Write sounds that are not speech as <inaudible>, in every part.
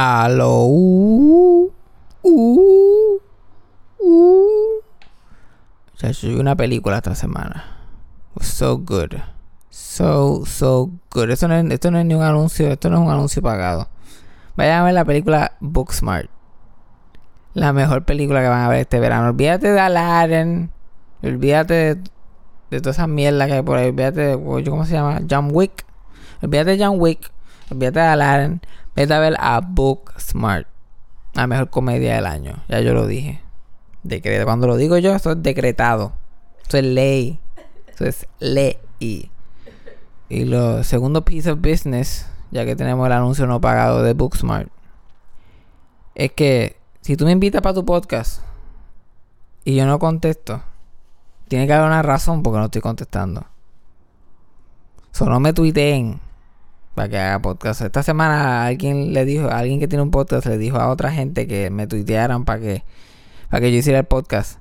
Aló. Uh, uh, uh. Ya vi una película esta semana. So good. So, so good. Esto no, es, esto no es ni un anuncio, esto no es un anuncio pagado. Vayan a ver la película Booksmart. La mejor película que van a ver este verano. Olvídate de Aladdin. Olvídate de, de todas esas mierdas que hay por ahí. Olvídate de, ¿cómo se llama? John Wick. Olvídate de John Wick. Olvídate de Aladdin. Vete a ver a Booksmart. La mejor comedia del año. Ya yo lo dije. Decreto. Cuando lo digo yo, eso es decretado. Eso es ley. Eso es ley. Y lo segundo piece of business, ya que tenemos el anuncio no pagado de Booksmart, es que si tú me invitas para tu podcast y yo no contesto, tiene que haber una razón porque no estoy contestando. Solo no me tuiteen para que haga podcast. Esta semana alguien le dijo, alguien que tiene un podcast le dijo a otra gente que me tuitearan para que, para que yo hiciera el podcast.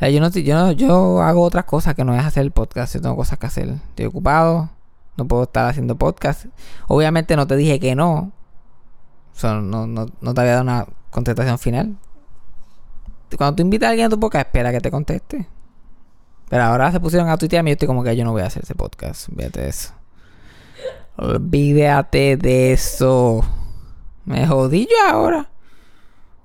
yo no, yo yo hago otras cosas que no es hacer el podcast. Yo tengo cosas que hacer. Estoy ocupado. No puedo estar haciendo podcast. Obviamente no te dije que no. no, no, no te había dado una contestación final. Cuando tú invitas a alguien a tu podcast, espera que te conteste. Pero ahora se pusieron a tuitearme y yo estoy como que yo no voy a hacer ese podcast. De eso. Olvídate de eso. Me jodí yo ahora.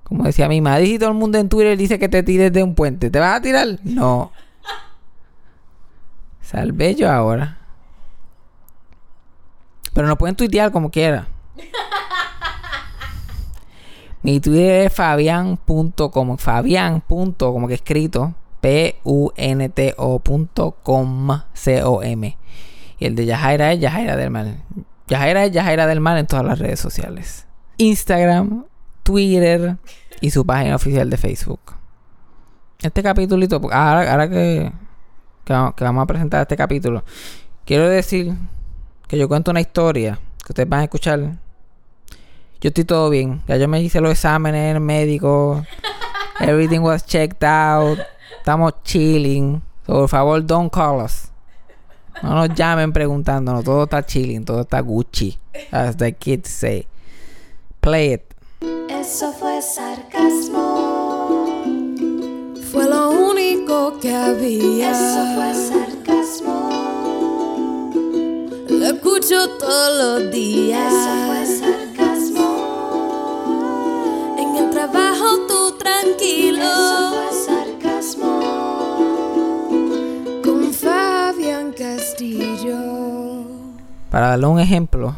Como decía mi madre, y todo el mundo en Twitter dice que te tires de un puente. ¿Te vas a tirar? No. Salve yo ahora. Pero no pueden tuitear como quiera. <laughs> Mi Twitter es fabian.com. Fabian. como que escrito. P-U-N-T-O.com. C-O-M. Y el de Yajaira es Yajaira del Mal. Yajaira es Yajaira del Mal en todas las redes sociales. Instagram, Twitter y su página oficial de Facebook. Este capítulo, ahora, que, que, vamos a presentar este capítulo, quiero decir que yo cuento una historia que ustedes van a escuchar. Yo estoy todo bien. Ya yo me hice los exámenes médicos. Everything was checked out. Estamos chilling. por favor, don't call us. No nos llamen preguntándonos. Todo está chilling. Todo está Gucci. As the kids say. Play it. Eso fue sarcasmo. Fue lo único que había. Eso fue sarcasmo. Lo escucho todos los días. Eso fue sarcasmo. En el trabajo tú tranquilo. Eso Para darle un ejemplo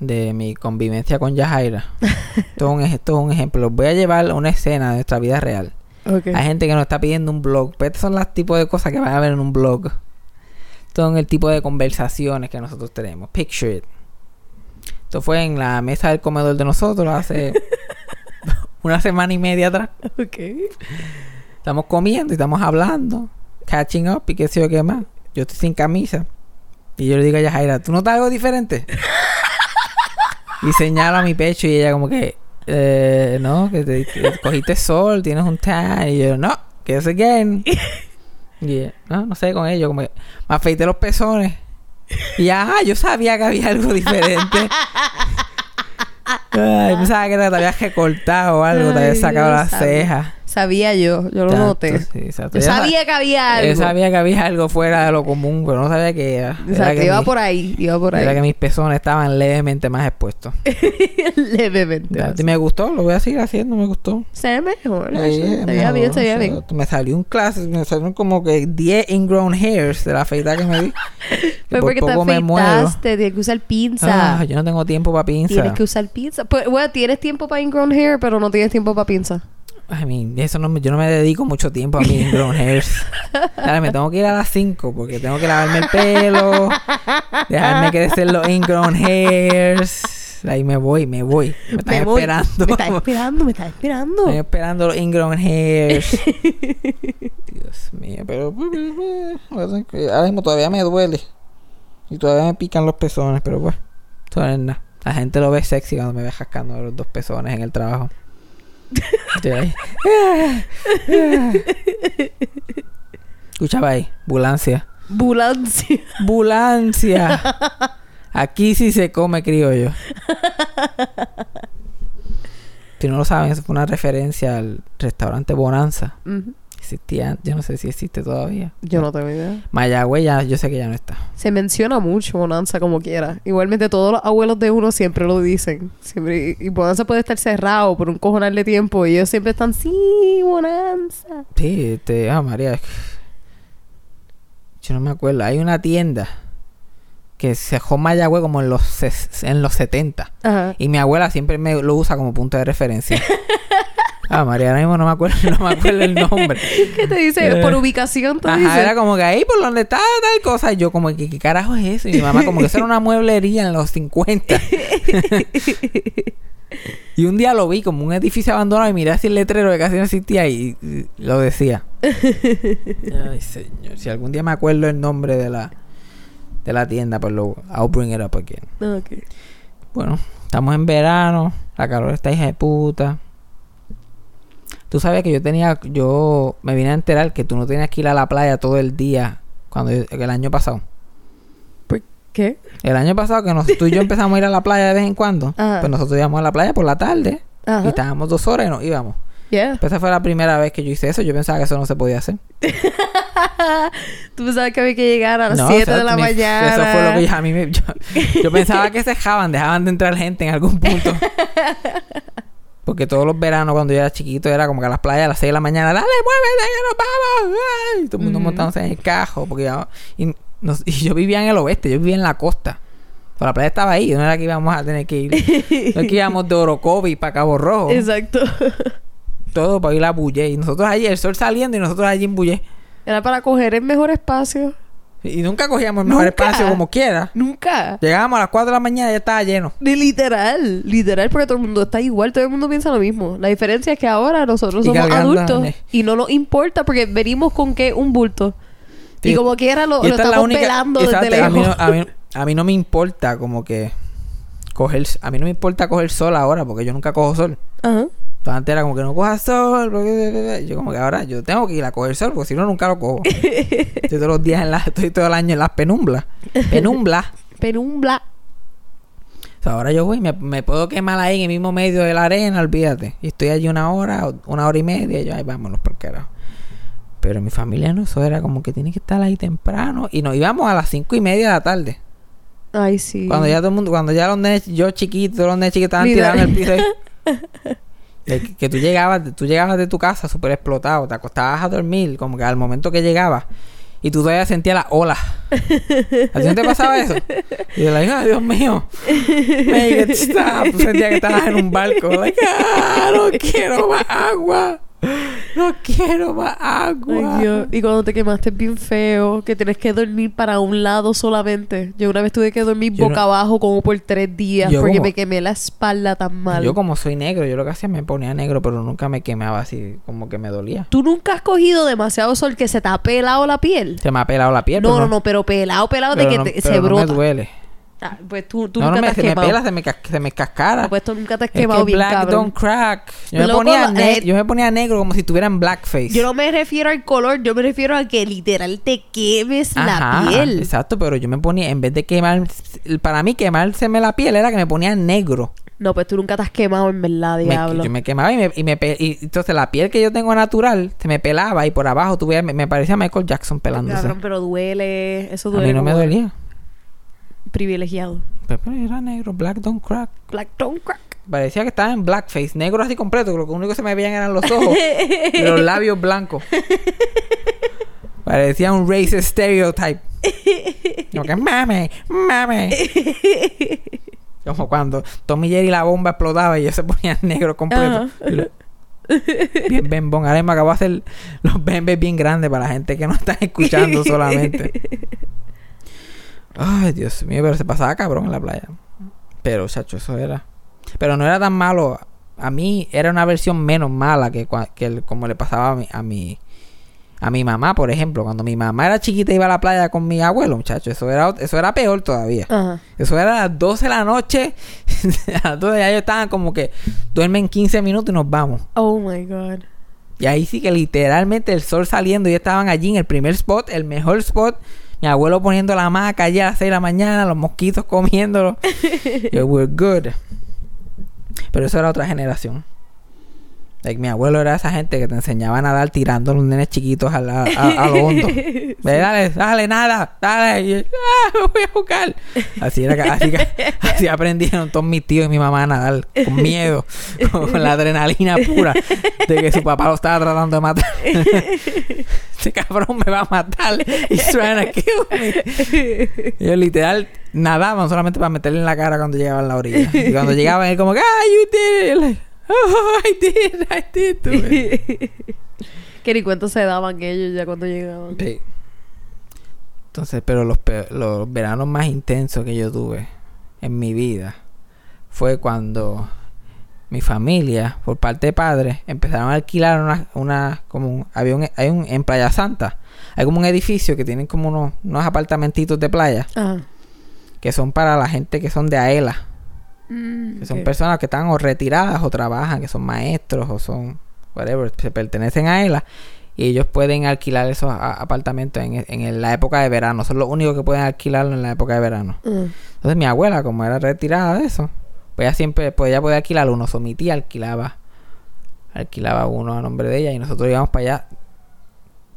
de mi convivencia con Yajaira. <laughs> esto, es un, ejemplo. Voy a llevar una escena de nuestra vida real. Hay gente que nos está pidiendo un blog. Pero estos son los tipos de cosas que van a ver en un blog. Son el tipo de conversaciones que nosotros tenemos. Picture it. Esto fue en la mesa del comedor de nosotros hace <laughs> una semana y media atrás. Estamos comiendo y estamos hablando. Catching up y qué sé yo qué más. Yo estoy sin camisa. Y yo le digo a Yajaira, ¿tú notas algo diferente? y señala a mi pecho y ella como que, eh, no, que, te, cogiste sol, tienes un tan. Y yo, no, que es again. y no, no sé, con ello, como que me afeité los pezones. Y ya, ah, yo sabía que había algo diferente. Ay, pensaba que te habías recortado o algo, te habías sacado las cejas. Sabía yo, yo lo noté. yo sabía que había algo. Yo sabía que había algo fuera de lo común, pero no sabía que era. Exacto, iba por ahí, iba por ahí. Era que mis pezones estaban levemente más expuestos. <laughs> levemente. Y me gustó, lo voy a seguir haciendo, me gustó. Se ve mejor. se veía bien, se veía bien. Me salió un clase, me salieron como que 10 ingrown hairs de la feita que me di. <laughs> Pero porque te afeitaste, tienes que usar pinza. Ah, yo no tengo tiempo para pinza. Tienes que usar pinza. Pues, bueno, tienes tiempo para ingrown hair, pero no tienes tiempo para pinza. I mean, eso no, yo no me dedico mucho tiempo a mis <laughs> ingrown hairs. Dale, me tengo que ir a las 5 porque tengo que lavarme el pelo, dejarme crecer los ingrown hairs. Ahí me voy, me voy. Me están esperando. Me están esperando, me están esperando. Estoy esperando los ingrown hairs. Dios mío, pero ahora mismo todavía me duele. Y todavía me pican los pezones, pero pues, es nada. La gente lo ve sexy cuando me ve jascando los dos pezones en el trabajo. Escuchaba ahí, bulancia. Bulancia. Bulancia. <laughs> Aquí sí se come criollo. Si no lo saben, eso fue una referencia al restaurante Bonanza. Ujú. Existía, yo no sé si existe todavía. Yo no tengo idea. Mayagüez ya, yo sé que ya no está. Se menciona mucho Bonanza como quiera. Igualmente todos los abuelos de uno siempre lo dicen. Siempre, y Bonanza puede estar cerrado por un cojonal de tiempo y ellos siempre están, sí, Bonanza. Sí, este, ah, María. Yo no me acuerdo. Hay una tienda que se dejó Mayagüez como en los, en los 70. Ajá. Y mi abuela siempre me lo usa como punto de referencia. <laughs> ah, María, ahora mismo no me acuerdo, no me acuerdo el nombre. <laughs> ¿Qué te dice? Eh. Por ubicación, tú Ajá, era como que ahí por donde está tal cosa. Y yo como que, ¿qué carajo es eso? Y mi mamá como que eso era una mueblería en los 50. <laughs> y un día lo vi como un edificio abandonado y miré así el letrero que casi no existía y, lo decía. <laughs> Ay, señor. Si algún día me acuerdo el nombre de la de la tienda, pues lo I'll bring it up again. Bueno, estamos en verano, la calor está hija de puta. Tú sabes que yo tenía, yo me vine a enterar que tú no tenías que ir a la playa todo el día cuando el año pasado. ¿Por qué? El año pasado que nos, tú y yo empezamos a ir a la playa de vez en cuando, Ajá. pues nosotros íbamos a la playa por la tarde Ajá. y estábamos dos horas y nos íbamos. Yeah. Pues esa fue la primera vez que yo hice eso. Yo pensaba que eso no se podía hacer. <laughs> Tú pensabas que había que llegar a las No, 7 o sea, de la mi- mañana. Eso fue lo que yo, a mí me, yo, yo pensaba que se dejaban, dejaban de entrar gente en algún punto. <laughs> Porque todos los veranos cuando yo era chiquito era como que a las playas a las 6 de la mañana, dale, muévete, que nos vamos. Ay, todo el mundo Ujú. montándose en el cajo. Porque y, nos- y yo vivía en el oeste, yo vivía en la costa. Pero la playa estaba ahí, no era que íbamos a tener que ir. No es que íbamos de Orocovi para Cabo Rojo. Exacto. Todo para ir a Bulle. Y nosotros allí, el sol saliendo y nosotros allí en Bulle. Era para coger el mejor espacio. Y nunca cogíamos el mejor Nunca. espacio como quiera. Nunca. Llegábamos a las 4 de la mañana y ya estaba lleno. Ni literal, literal, porque todo el mundo está igual, todo el mundo piensa lo mismo. La diferencia es que ahora nosotros Y somos adultos eh. y no nos importa porque venimos con que un bulto. Sí. Y como quiera lo, lo esta es estamos velando desde exacto, a, mí lejos. no, a, mí, a mí no me importa como que coger... A mí no me importa coger sol ahora porque yo nunca cojo sol. Ajá. Entonces, antes era como que no cojas sol. porque- Yo como que ahora yo tengo que ir a coger sol porque si no nunca lo cojo. <laughs> estoy todos los días en la, estoy todo el año en las penumblas. Penumblas. Penumbla. <laughs> O sea, ahora yo voy, me, me puedo quemar ahí en el mismo medio de la arena, olvídate. Y estoy allí una hora, una hora y media, y yo, ay, vámonos por carajo. Pero mi familia no, eso era como que tiene que estar ahí temprano. Y nos íbamos a las cinco y media de la tarde. Ay, sí. Cuando ya todo el mundo, cuando ya los nenes, yo chiquito, los nenes chiquitos estaban Mira. tirando el piso. ahí. <laughs> De que, tú llegabas, tú llegabas de tu casa súper explotado, te acostabas a dormir, como que al momento que llegabas, y tú todavía sentías las olas. ¿A ti te pasaba eso? Y yo, like, ay, Dios mío, make it stop. Tú sentías que estabas en un barco, like, ah, no quiero más agua, <laughs> no quiero más agua. Ay, Dios. Y cuando te quemaste bien feo, que tienes que dormir para un lado solamente. Yo una vez tuve que dormir Yo boca no- abajo como por tres días Yo porque como- me quemé la espalda tan mal. Yo como soy negro, yo lo que hacía me ponía negro, pero nunca me quemaba así, como que me dolía. ¿Tú nunca has cogido demasiado sol que se te ha pelado la piel? Se me ha pelado la piel. No, pero no, no, pero pelado, pelado de que no- te- pero se no brota. me duele. Ah, pues tú, tú no, no nunca me, te has se me pela, se me, se me cascara. Ah, pues tú nunca te has es quemado que bien, black cabrón. don't crack. Yo me, Loco, ponía eh, yo me ponía negro como si estuviera en blackface. Yo no me refiero al color, yo me refiero a que literal te quemes Ajá, la piel. Exacto, pero yo me ponía, en vez de quemar, para mí quemárseme la piel era que me ponía negro. No, pues tú nunca te has quemado en verdad, Me- diablo. yo me quemaba y me, y me y entonces la piel que yo tengo natural se me pelaba y por abajo tuve, me, me parecía Michael Jackson pelándose. Cabrón, pero duele. Eso A duele. mí no me dolía. Privilegiado. Pero era negro, black don't crack. Black don't crack. Parecía que estaba en blackface, negro así completo, que lo único que se me veían eran los ojos y los <laughs> labios blancos. Parecía un racist stereotype. Como que mame, mame. <laughs> Como cuando Tommy Jerry la bomba explotaba y ellos se ponían negro completo. Y lo- Bien bembón. Ahora me acabo de hacer los bembes bien grandes para la gente que no está escuchando <laughs> solamente. Ay, Dios mío, pero se pasaba cabrón en la playa. Pero, chacho, eso era. Pero no era tan malo. A mí era una versión menos mala que, que el- como le pasaba a mi, a mi a mi mamá, por ejemplo. Cuando mi mamá era chiquita iba a la playa con mi abuelo, muchacho, eso era eso era peor todavía. Ajá. Eso era a las 12 de la noche. <laughs> a las 12 ya ellos estaban como que duermen 15 minutos y nos vamos. Oh my god. Y ahí sí que literalmente el sol saliendo y estaban allí en el primer spot, el mejor spot. Mi abuelo poniendo la hamaca allá a las 6 de la mañana, los mosquitos comiéndolo. <laughs> y we're good. Pero eso era otra generación. Like, mi abuelo era esa gente que te enseñaba a nadar tirando a los nenes chiquitos a, la, a, a lo hondo. <laughs> Dale, dale, nada, dale. Y, ah, me voy a jugar. Así era que, así, que- <laughs> así aprendieron todos mis tíos y mi mamá a nadar con miedo, con la adrenalina pura de que su papá lo estaba tratando de matar. <laughs> Ese cabrón me va a matar. He's trying to kill me. Ellos literal nadaban solamente para meterle en la cara cuando llegaban a la orilla. Y cuando llegaban, él como ah, you did it. Oh, <laughs> I did, I did do it. <laughs> que ni cuánto se daban ellos ya cuando llegaban. Sí. Entonces, pero los, los veranos más intensos que yo tuve en mi vida fue cuando mi familia, por parte de padres, empezaron a alquilar una, una como un, había un, hay un, en Playa Santa, hay como un edificio que tienen como unos, unos apartamentitos de playa Ajá. que son para la gente que son de AELA, que son personas que están o retiradas o trabajan, que son maestros o son whatever, se pertenecen a ELA y ellos pueden alquilar esos apartamentos en, en la época de verano, son los únicos que pueden alquilarlo en la época de verano. Mm. Entonces mi abuela, como era retirada de eso, pues ella siempre, pues ella podía alquilar uno, so, mi tía alquilaba, alquilaba uno a nombre de ella y nosotros íbamos para allá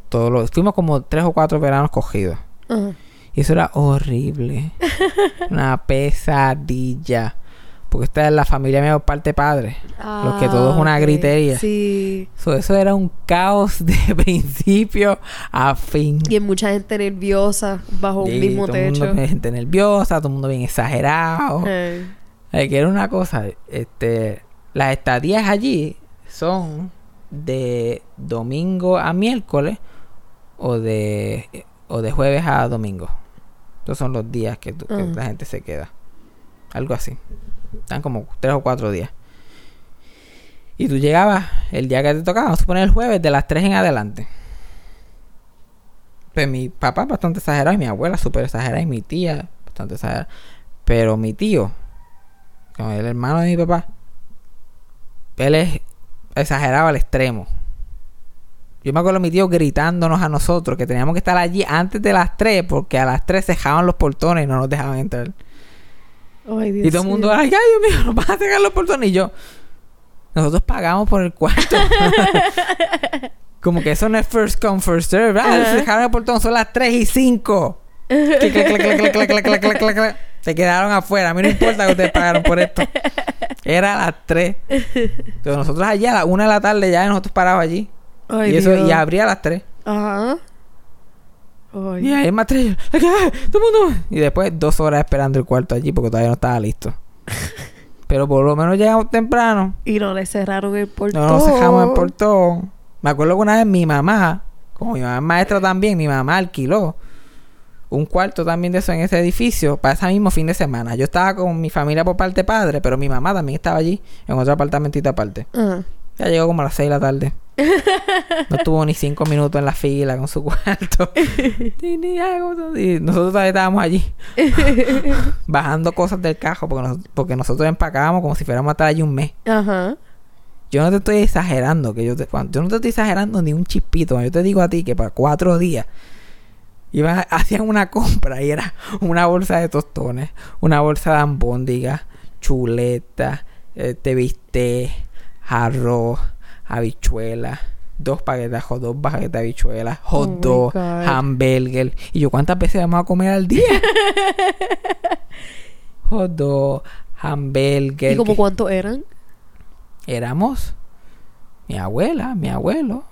todos los, fuimos como tres o cuatro veranos cogidos. Y eso era horrible. <laughs> Una pesadilla. Porque esta es la familia mía por parte padre. Lo que todo es una Ah, ok. gritería. Sí. So, eso era un caos de <laughs> principio a fin. Y hay mucha gente nerviosa bajo un mismo todo el mundo, techo. gente nerviosa, todo el mundo bien exagerado. Eh. Eh, que era una cosa, este, las estadías allí son de domingo a miércoles o de o de jueves a domingo. Esos son los días que, tú- que Ah. la gente se queda. Algo así. Están como tres o cuatro días. Y tú llegabas el día que te tocaba, vamos a poner el jueves, de las tres en adelante. Pues mi papá bastante exagerado y mi abuela súper exagerada y mi tía bastante exagerada. Pero mi tío, el hermano de mi papá, él es al extremo. Yo me acuerdo de mi tío gritándonos a nosotros que teníamos que estar allí antes de las 3 porque a las 3 cejaban los portones y no nos dejaban entrar. Y todo el mundo, ay, ay, Dios mío, <laughs> no vas a sacar los portones. Y yo, nosotros pagamos por el cuarto. <laughs> Como que eso no es first come, first serve. Dejaron el portón, son las 3 y 5. Se quedaron afuera. A mí no importa que ustedes pagaron por esto. Era a las 3. Entonces nosotros allá a las 1 de la tarde ya nosotros parados allí. Ay, y eso y abría a las 3. Ajá. Uh -huh. Ay. Y ahí más 3. Todo el mundo. Y después dos horas esperando el cuarto allí porque todavía no estaba listo. <laughs> Pero por lo menos llegamos temprano. Y no le cerraron el portón. No nos dejamos el portón. Me acuerdo que una vez mi mamá, como mi mamá es maestra también, mi mamá alquiló un cuarto también de eso en ese edificio para ese mismo fin de semana. Yo estaba con mi familia por parte padre, pero mi mamá también estaba allí en otro apartamentito aparte. Ajá. Ya llegó como a las 6 de la tarde. No <laughs> estuvo ni cinco minutos en la fila con su cuarto. Y nosotros todavía estábamos allí. <laughs> bajando cosas del cajo porque, nos- porque nosotros empacábamos como si fuéramos a estar allí un mes. Ajá. Yo no te estoy exagerando, que yo te, no te estoy exagerando ni un chispito. Yo te digo a ti que para cuatro días iban, hacían una compra y era una bolsa de tostones, una bolsa de albóndigas, chuleta, este bistec, arroz, habichuelas, dos paquetes dog, paquetes de habichuelas, hot Oh dog, hamburger. Y yo, ¿cuántas veces vamos a comer al día? <laughs> hot dog, hamburger. ¿Y como que- cuántos eran? éramos mi abuela, mi abuelo,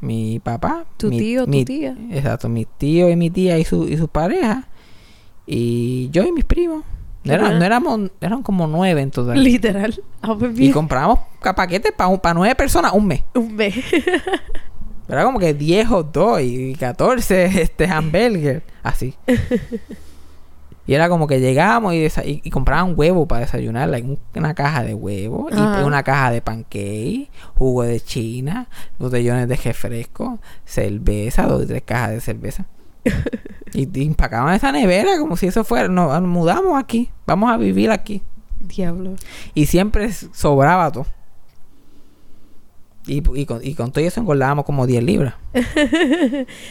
mi papá, Tu mi- tío, tu mi- tía. Exacto, mi tío y mi tía y su y sus parejas y yo y mis primos. No, era- no éramos, eran como nueve en total. Literal. Ah, pues y ca- paquetes para nueve personas un mes. Un mes. <laughs> Era como que 10 o 2 y 14 <laughs> este hamburger. Así. y era como que llegábamos y, y, y compraban huevo para desayunar. like, un- una caja de huevo. Ajá. Y una caja de pancake. Jugo de china. Botellones de refresco. Cerveza. Dos y tres cajas de cerveza. <laughs> y, y empacaban esa nevera como si eso fuera. Nos, nos mudamos aquí. Vamos a vivir aquí. Diablo. Y siempre sobraba todo. Y, y, con, y con todo eso engordábamos como 10 libras. <laughs>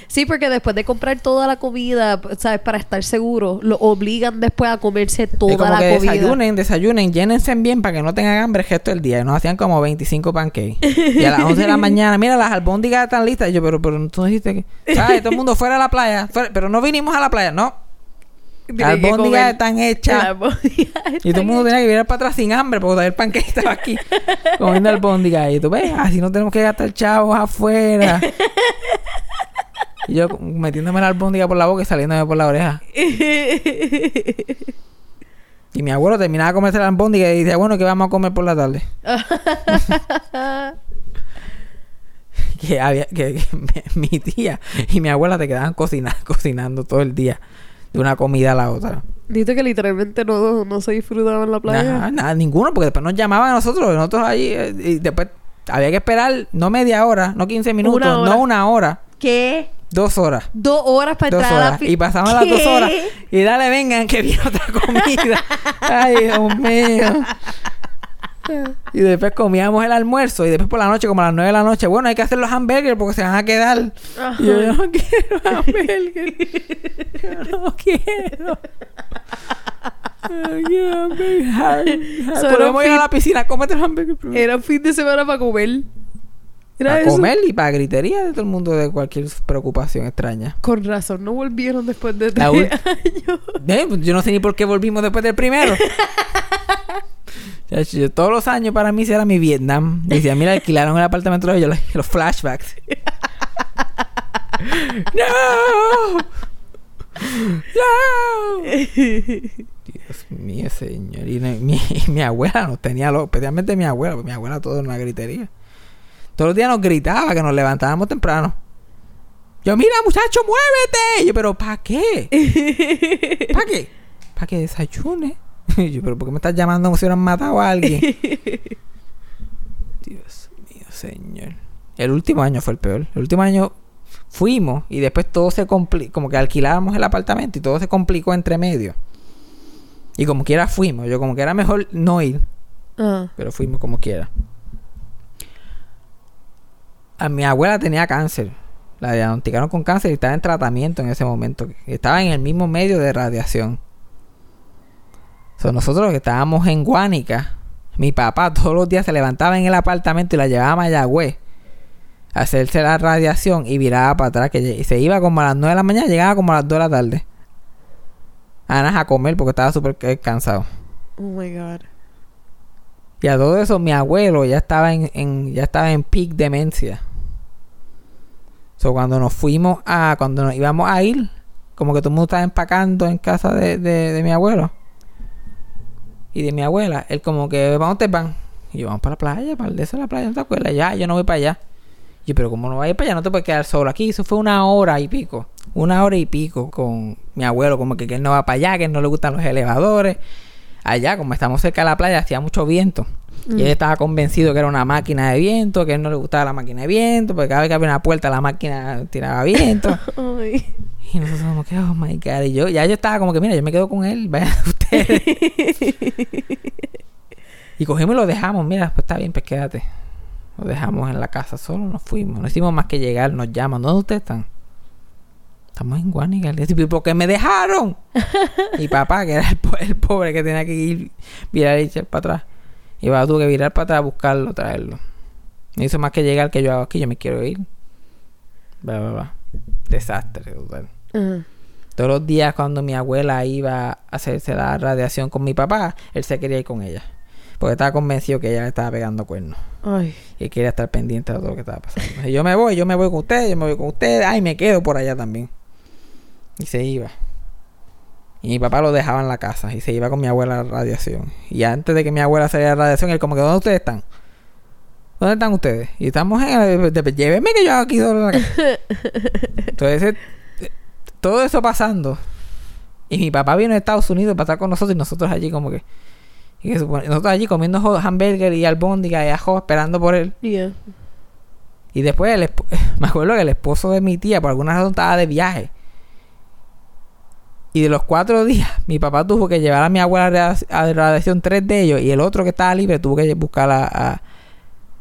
Sí, porque después de comprar toda la comida, ¿sabes? Para estar seguro, lo obligan después a comerse toda como la que comida. desayunen, desayunen, llénense bien para que no tengan hambre el resto del día. Y nos hacían como 25 pancakes. Y a las 11 de la <laughs> mañana, mira, las albóndigas están listas. Y yo, pero, pero tú dijiste que... ¿Sabes? Todo el mundo fuera a la playa. fuera- pero no vinimos a la playa, no. Las albóndigas están hechas. Y todo el mundo tenía que virar para atrás sin hambre porque todavía el panqueque estaba aquí comiendo albóndigas. Y tú ves, así no tenemos que gastar chavos afuera. Y yo metiéndome la albóndiga por la boca y saliéndome por la oreja. Y mi abuelo terminaba de comerse la albóndiga y decía, bueno, ¿qué vamos a comer por la tarde? <laughs> que había que, que mi, mi tía y mi abuela te quedaban cocina- cocinando todo el día de una comida a la otra. Dice que literalmente no, no se disfrutaba en la playa. Nada, nada, ninguno, porque después nos llamaban a nosotros, nosotros ahí, eh, y después había que esperar no media hora, no 15 minutos, Una no una hora, ¿Qué? dos horas. Dos horas para Dos entrar a la Y pasaban las dos horas. Y dale, vengan, que viene otra comida. <laughs> Ay, Dios mío. Y después comíamos el almuerzo. Y después por la noche, como a las nueve de la noche, bueno, hay que hacer los hamburgers porque se van a quedar. Y yo, yo no quiero hamburgers. Yo no quiero. Quiero hamburgers. Solo Podemos ir a la piscina, cómete los hamburgers primero. Era un fin de semana para comer. Era Para eso. comer y para gritería de todo el mundo de cualquier preocupación extraña. Con razón, no volvieron después de tres <laughs> años. Eh, pues yo no sé ni por qué volvimos después del primero. <laughs> Todos los años para mí era mi Vietnam. Decía, mira, alquilaron el apartamento de los, los flashbacks. <laughs> ¡No! ¡No! Dios mío, señor. Y mi, <laughs> mi abuela nos tenía loco, especialmente mi abuela, porque mi abuela todo en una gritería. Todos los días nos gritaba que nos levantábamos temprano. Yo, mira, muchacho, muévete. Yo, pero ¿para qué? ¿Para qué? Para que desayune. <laughs> Y yo, pero ¿por qué me estás llamando como si hubieran matado a alguien? <laughs> Dios mío, señor. El último año fue el peor. El último año fuimos y después todo se complicó. Como que alquilábamos el apartamento y todo se complicó entre medio. Y como quiera fuimos. Yo como que era mejor no ir. Ah. Pero fuimos como quiera. A mi abuela tenía cáncer. La diagnosticaron con cáncer y estaba en tratamiento en ese momento. Estaba en el mismo medio de radiación. So, nosotros que estábamos en Guánica, mi papá todos los días se levantaba en el apartamento y la llevaba a Mayagüez a hacerse la radiación y viraba para atrás. Que se iba como a las 9 de la mañana, llegaba como a las 2 de la tarde. A a comer porque estaba súper cansado. Oh my God. Y a todo eso, mi abuelo ya estaba en, en- ya estaba en peak demencia. So, cuando nos fuimos a, cuando nos íbamos a ir, como que todo el mundo estaba empacando en casa de, de, de mi abuelo y de mi abuela, él como que, ¿para dónde van? Y yo, vamos para la playa, para el de la playa, ¿no te acuerdas? Ya, yo no voy para allá. Y yo, pero como no ir para allá, no te puedes quedar solo aquí. Eso fue una hora y pico. Una hora y pico con mi abuelo, como que, que él no va para allá, que él no le gustan los elevadores. Allá, como estamos cerca de la playa, hacía mucho viento. Y él estaba convencido que era una máquina de viento, que a él no le gustaba la máquina de viento, porque cada vez que había una puerta la máquina tiraba viento. <laughs> Y nosotros como que, oh my god. Y yo, ya yo estaba como que, mira, yo me quedo con él, <laughs> vayan ustedes. <laughs> y cogimos y lo dejamos, mira, pues está bien, pues quédate. Lo dejamos en la casa solo, nos fuimos. No hicimos más que llegar, nos llaman. ¿Dónde ustedes están? Estamos en Guanica. ¿por qué me dejaron? <laughs> y papá, que era el, po- el pobre que tenía que ir, virar y echar para atrás. Y papá tuvo que virar para atrás, buscarlo, traerlo. No hizo más que llegar que yo hago aquí, yo me quiero ir. Bla, bla, bla. Desastre, total. Todos los días cuando mi abuela iba a hacerse la radiación con mi papá, él se quería ir con ella. Porque estaba convencido que ella le estaba pegando cuernos. Ay. Y quería estar pendiente de todo lo que estaba pasando. Y yo me voy, yo me voy con ustedes, yo me voy con ustedes. Ay, me quedo por allá también. Y se iba. Y mi papá lo dejaba en la casa y se iba con mi abuela a la radiación. Y antes de que mi abuela saliera a la radiación, él como que, ¿dónde ustedes están? ¿Dónde están ustedes? Y estamos en el... Llévenme que yo aquí solo en la casa. <laughs> Entonces, todo eso pasando. Y mi papá vino a Estados Unidos para estar con nosotros y nosotros allí como que... y que nosotros allí comiendo hamburger y albóndiga y ajo esperando por él. Yeah. Y después el <laughs> me acuerdo que el esposo de mi tía por alguna razón estaba de viaje. Y de los cuatro días, mi papá tuvo que llevar a mi abuela a radiac- a radiación tres de ellos y el otro que estaba libre tuvo que buscar a, a,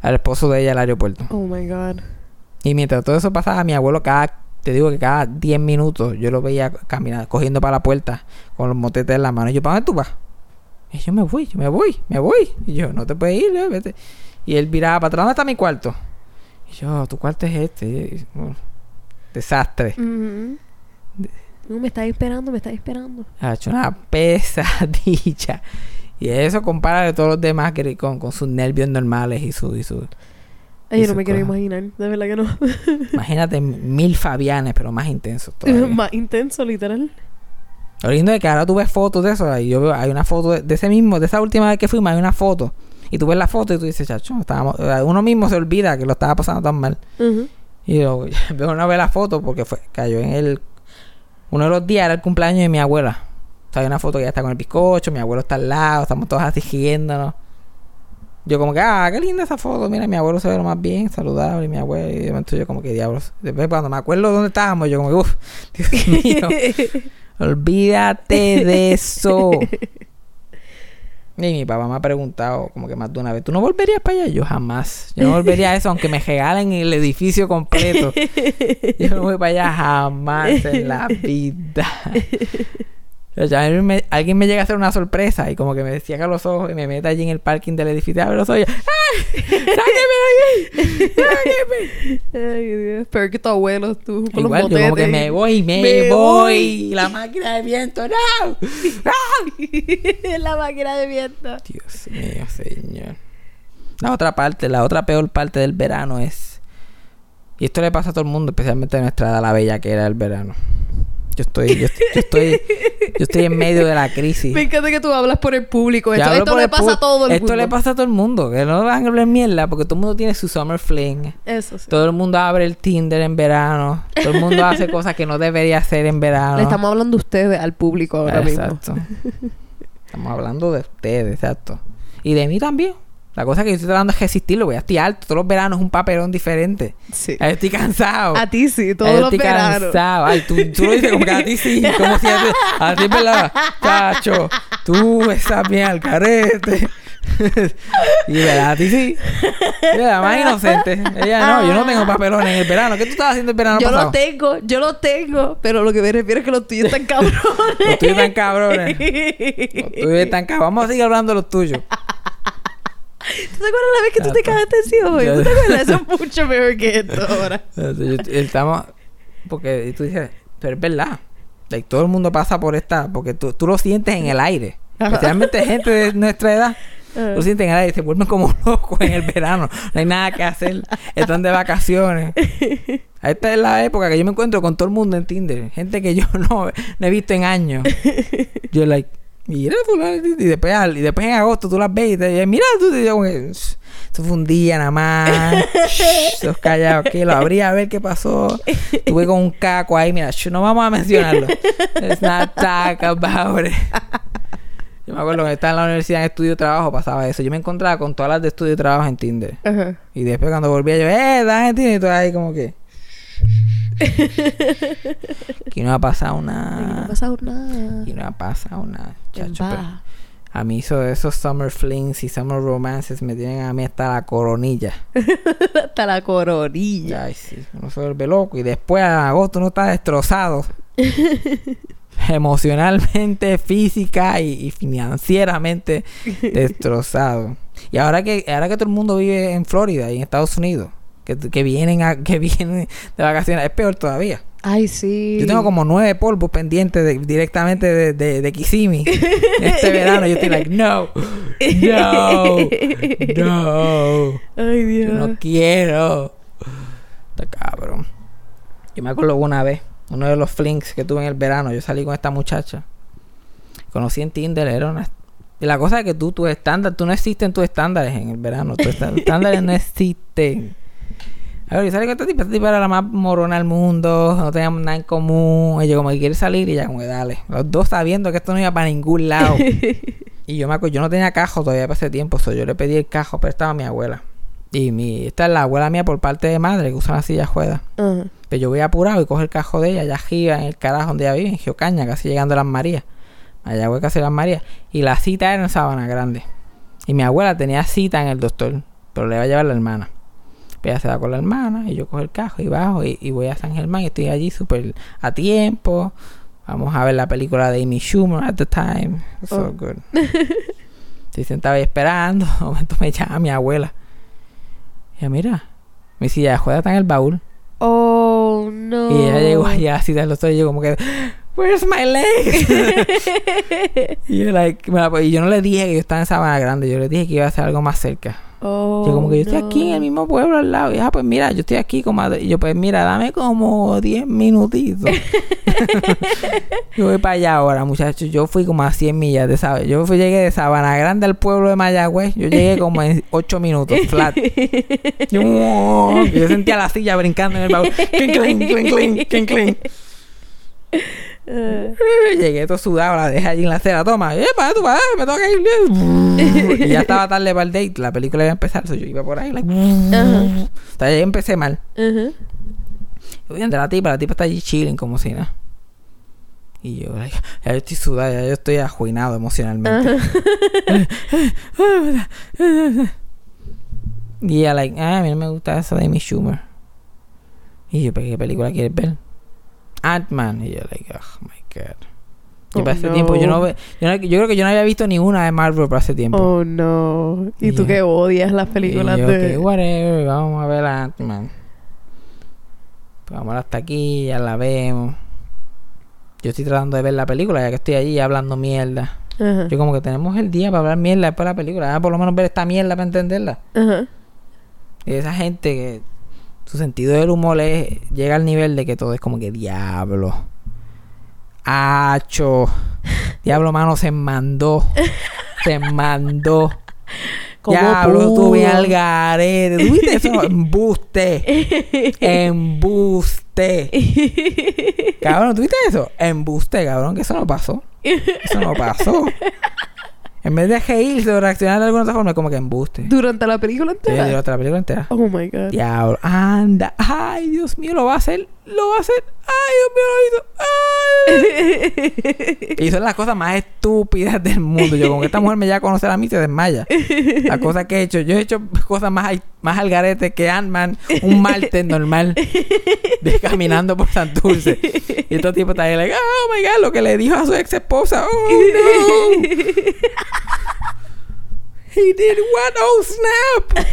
al esposo de ella al aeropuerto. Oh my God. Y mientras todo eso pasaba, mi abuelo cada, te digo que cada 10 minutos yo lo veía caminar, cogiendo para la puerta con los motetes en la mano. Y yo, ¿para dónde tú vas? Y yo me voy, yo me voy, me voy. Y yo, no te puedes ir, eh, vete. Y él viraba para atrás, ¿dónde está mi cuarto? Y yo, tu cuarto es este. Y, bueno, desastre. Ujú. No, me estás esperando, me estás esperando. Ha hecho una pesadilla. Y eso compara de todos los demás que con, con sus nervios normales y su, y su... Ay, yo no me quiero imaginar, de verdad que no. <laughs> Imagínate mil Fabianes, pero más intensos todavía. Más intenso, literal. Lo lindo es que ahora tú ves fotos de eso. Y yo veo, hay una foto de, de ese mismo, de esa última vez que fuimos, hay una foto. Y tú ves la foto y tú dices, chacho, estábamos, uno mismo se olvida que lo estaba pasando tan mal. Y yo <laughs> veo una vez la foto porque fue, cayó en el. Uno de los días era el cumpleaños de mi abuela. O sea, hay una foto que ella está con el bizcocho, mi abuelo está al lado, estamos todos así siguiéndonos. Yo como que, ah, qué linda esa foto, mira, mi abuelo se ve lo más bien, saludable, y mi abuelo, y de yo como que diablos. Después cuando me acuerdo dónde estábamos, yo como que, uff, Dios mío, olvídate de eso. Y mi papá me ha preguntado como que más de una vez, ¿tú no volverías para allá? Yo jamás. Yo no volvería a eso, aunque me regalen el edificio completo. Yo no voy para allá jamás en la vida. O sea, a mí me- alguien me llega a hacer una sorpresa y como que me cierra los ojos y me mete allí en el parking del edificio. Abre los ojos y ¡ay! ¡Sáqueme de aquí! ¡Sáqueme! Ay, Dios. Peor que tu abuelo, tú. Con Igual, los yo como que me voy, me, Me voy. La máquina de viento, ¡no! <laughs> ¡Ah! la máquina de viento. Dios mío, señor. La otra parte, la otra peor parte del verano es. Y esto le pasa a todo el mundo, especialmente a nuestra edad, la bella que era el verano. Yo estoy, yo, estoy- yo estoy, yo estoy en medio de la crisis. Me encanta que tú hablas por el público. Esto, esto le pasa a todo el Esto mundo. le pasa a todo el mundo, que no van a hablar mierda, porque todo el mundo tiene su summer fling. Eso sí. Todo el mundo abre el Tinder en verano. Todo el mundo hace cosas que no debería hacer en verano. Le estamos hablando a ustedes, al público ahora mismo. Exacto. Estamos hablando de ustedes, exacto. Y de mí también. La cosa que yo estoy tratando es resistirlo, ya estoy alto. Todos los veranos es un papelón diferente. Sí. Ya estoy cansado. A ti sí, todos yo los estoy veranos. cansado. Ay, tú, tú lo dices como que a ti sí. <laughs> Como si a ti, es verdad. Chacho, tú estás bien al carete. <laughs> y verdad, a ti sí. Ella la más inocente. Ella no, yo no tengo papelones en el verano. ¿Qué tú estabas haciendo el verano Yo pasado? lo tengo, yo lo tengo, pero lo que me refiero es que los tuyos están cabrones. Los tuyos están cabrones. <laughs> Los tuyos están cabrones. Vamos a seguir hablando de los tuyos. ¿Tú te acuerdas la vez que tú te cagaste güey? Yo- ¿Tú te acuerdas? Eso es mucho peor que esto ahora. <laughs> Estamos. Porque tú dices, pero es verdad. Like, todo el mundo pasa por esta. Porque tú, tú lo sientes en el aire. <laughs> Especialmente gente de nuestra edad. Ajá. <laughs> Lo sienten en el aire. Se vuelven como locos en el verano. No hay nada que hacer. Están de vacaciones. Esta es la época que yo me encuentro con todo el mundo en Tinder. Gente que yo no, no he visto en años. Yo, like, mira, fulano, y después, y después en agosto tú las ves y te dicen, mira, tú, que, "Shh, esto fue un día nada más. <laughs> Sos callados, que lo abría a ver qué pasó. Tuve con un caco ahí, mira, no vamos a mencionarlo. Let's not talk about it. Yo me acuerdo que estaba en la universidad en estudio y trabajo, pasaba eso. Yo me encontraba con todas las de estudio y trabajo en Tinder. Ajá. Y después cuando volvía yo, eh, da en Tinder y todo ahí como que. <laughs> Aquí no ha pasado Ay, no ha nada. pasado nada. Aquí no ha pasado nada. En chacho, a mí eso, esos summer flings y summer romances me tienen a mí hasta la coronilla. <laughs> Hasta la coronilla. Ay, sí, uno se vuelve loco. Y después en agosto uno está destrozado. <laughs> Emocionalmente, física y, y financieramente destrozado. Y ahora que, ahora que todo el mundo vive en Florida y en Estados Unidos, que, que vienen a, que <laughs> vienen de vacaciones, es peor todavía. Ay, sí. Yo tengo como nueve polvos pendientes de- directamente de, de, de Kissimmee <laughs> este verano. Yo estoy like, no, no, <laughs> no. Ay, Dios. Yo no quiero. Está cabrón. Yo me acuerdo una vez, uno de los flings que tuve en el verano, yo salí con esta muchacha. Conocí en Tinder, era una... Y la cosa es que tú, tus estándares, tú no existen tus estándares en el verano. Tus estándares no existen. A ver, yo salí con esta tipa, esta tipa era la más morona del mundo, no teníamos nada en común. Ella como que quiere salir y ella como que dale. Los dos sabiendo que esto no iba para ningún lado. <laughs> Y yo me acuerdo, yo no tenía cajo todavía para ese tiempo, so yo le pedí el cajo prestado a mi abuela. Y mi, esta es la abuela mía por parte de madre, que usa la silla juega. Pero yo voy apurado y cojo el cajo de ella, allá arriba, en el carajo donde ella vive, en Geocaña, casi llegando a las Marías. Allá voy casi a las Marías. Y la cita era en Sabana Grande. Y mi abuela tenía cita en el doctor. pero le va a llevar la hermana. Ella se va con la hermana y yo cojo el cajo y bajo y, y voy a San Germán y estoy allí súper a tiempo. Vamos a ver la película de Amy Schumer at the time. So Oh. good. <laughs> Estoy sentado ahí esperando. <laughs> De momento me llama mi abuela. Y ella, mira, mi silla de juega está en el baúl. Oh, no. Y ella llegó allá así de los ojos y yo como que, Where's my leg? <laughs> y, yo, like, la- y yo no le dije que yo estaba en Sabana Grande, yo le dije que iba a hacer algo más cerca. Oh, yo como que yo estoy no. aquí en el mismo pueblo al lado. Y ah, pues mira, yo estoy aquí como... a- Y yo, pues mira, dame como 10 minutitos. <laughs> yo voy para allá ahora, muchachos. Yo fui como a 100 millas de Sabana. Yo fui, llegué de Sabana Grande al pueblo de Mayagüez. Yo llegué como en 8 minutos, flat. <laughs> Yo, yo sentía la silla brincando en el baúl. Clink, clink, clink, clink, clink. Eh, Llegué todo sudado, la dejé allí en la acera. Toma, eh, para tu padre, me toca ir. y ya estaba tarde para el date. La película iba a empezar. so yo iba por ahí. Like, Ajá. o sea, ya empecé mal. Ajá. Yo voy ante la tipa, la tipa está allí chilling como si nada. Y yo, like, ya yo estoy sudado, ya yo estoy ajuinado emocionalmente. <laughs> y ella, like, ah, a mí no me gusta eso de Amy Schumer. Y yo, ¿pero qué película quieres ver? Ant-Man. Y yo, like, oh my god. Y Oh, para ese no. tiempo, yo no, ve- yo no- yo creo que yo no había visto ninguna de Marvel para ese tiempo. Oh, no. Y tú Yeah. que odias las películas y yo, de... ok, whatever, vamos a ver a Ant-Man. Pues vamos hasta aquí, ya la vemos. Yo estoy tratando de ver la película, ya que estoy allí hablando mierda. Ajá. Yo como que tenemos el día para hablar mierda después de la película. Ah, por lo menos ver esta mierda para entenderla. Ajá. Y esa gente que su sentido del humor es, llega al nivel de que todo es como que diablo. Hacho. Diablo, mano, se mandó. Se mandó. <laughs> ¿Cómo Diablo, tuve al garete. ¿Tú viste eso? <laughs> Embuste. Embuste. <laughs> Cabrón, ¿tú viste eso? Embuste, cabrón, que eso no pasó. Eso no pasó. En vez de reírse o reaccionar de alguna otra forma, es como que embuste. Durante la película Sí, entera. yo la película entera. Oh my god. Diablo, anda. Ay, Dios mío, lo va a hacer. Lo va a hacer. Ay, Dios mío, lo hizo. Ay. Y son las cosas más estúpidas del mundo. Yo, que esta mujer me llega a conocer a mí, se desmaya. La cosa que he hecho. Yo he hecho cosas más, al- más al garete que Ant-Man, un martes normal, de caminando por Santurce. Y estos tipos están ahí, like, oh my god, lo que le dijo a su ex esposa. Oh no. <laughs> He did what? Oh snap.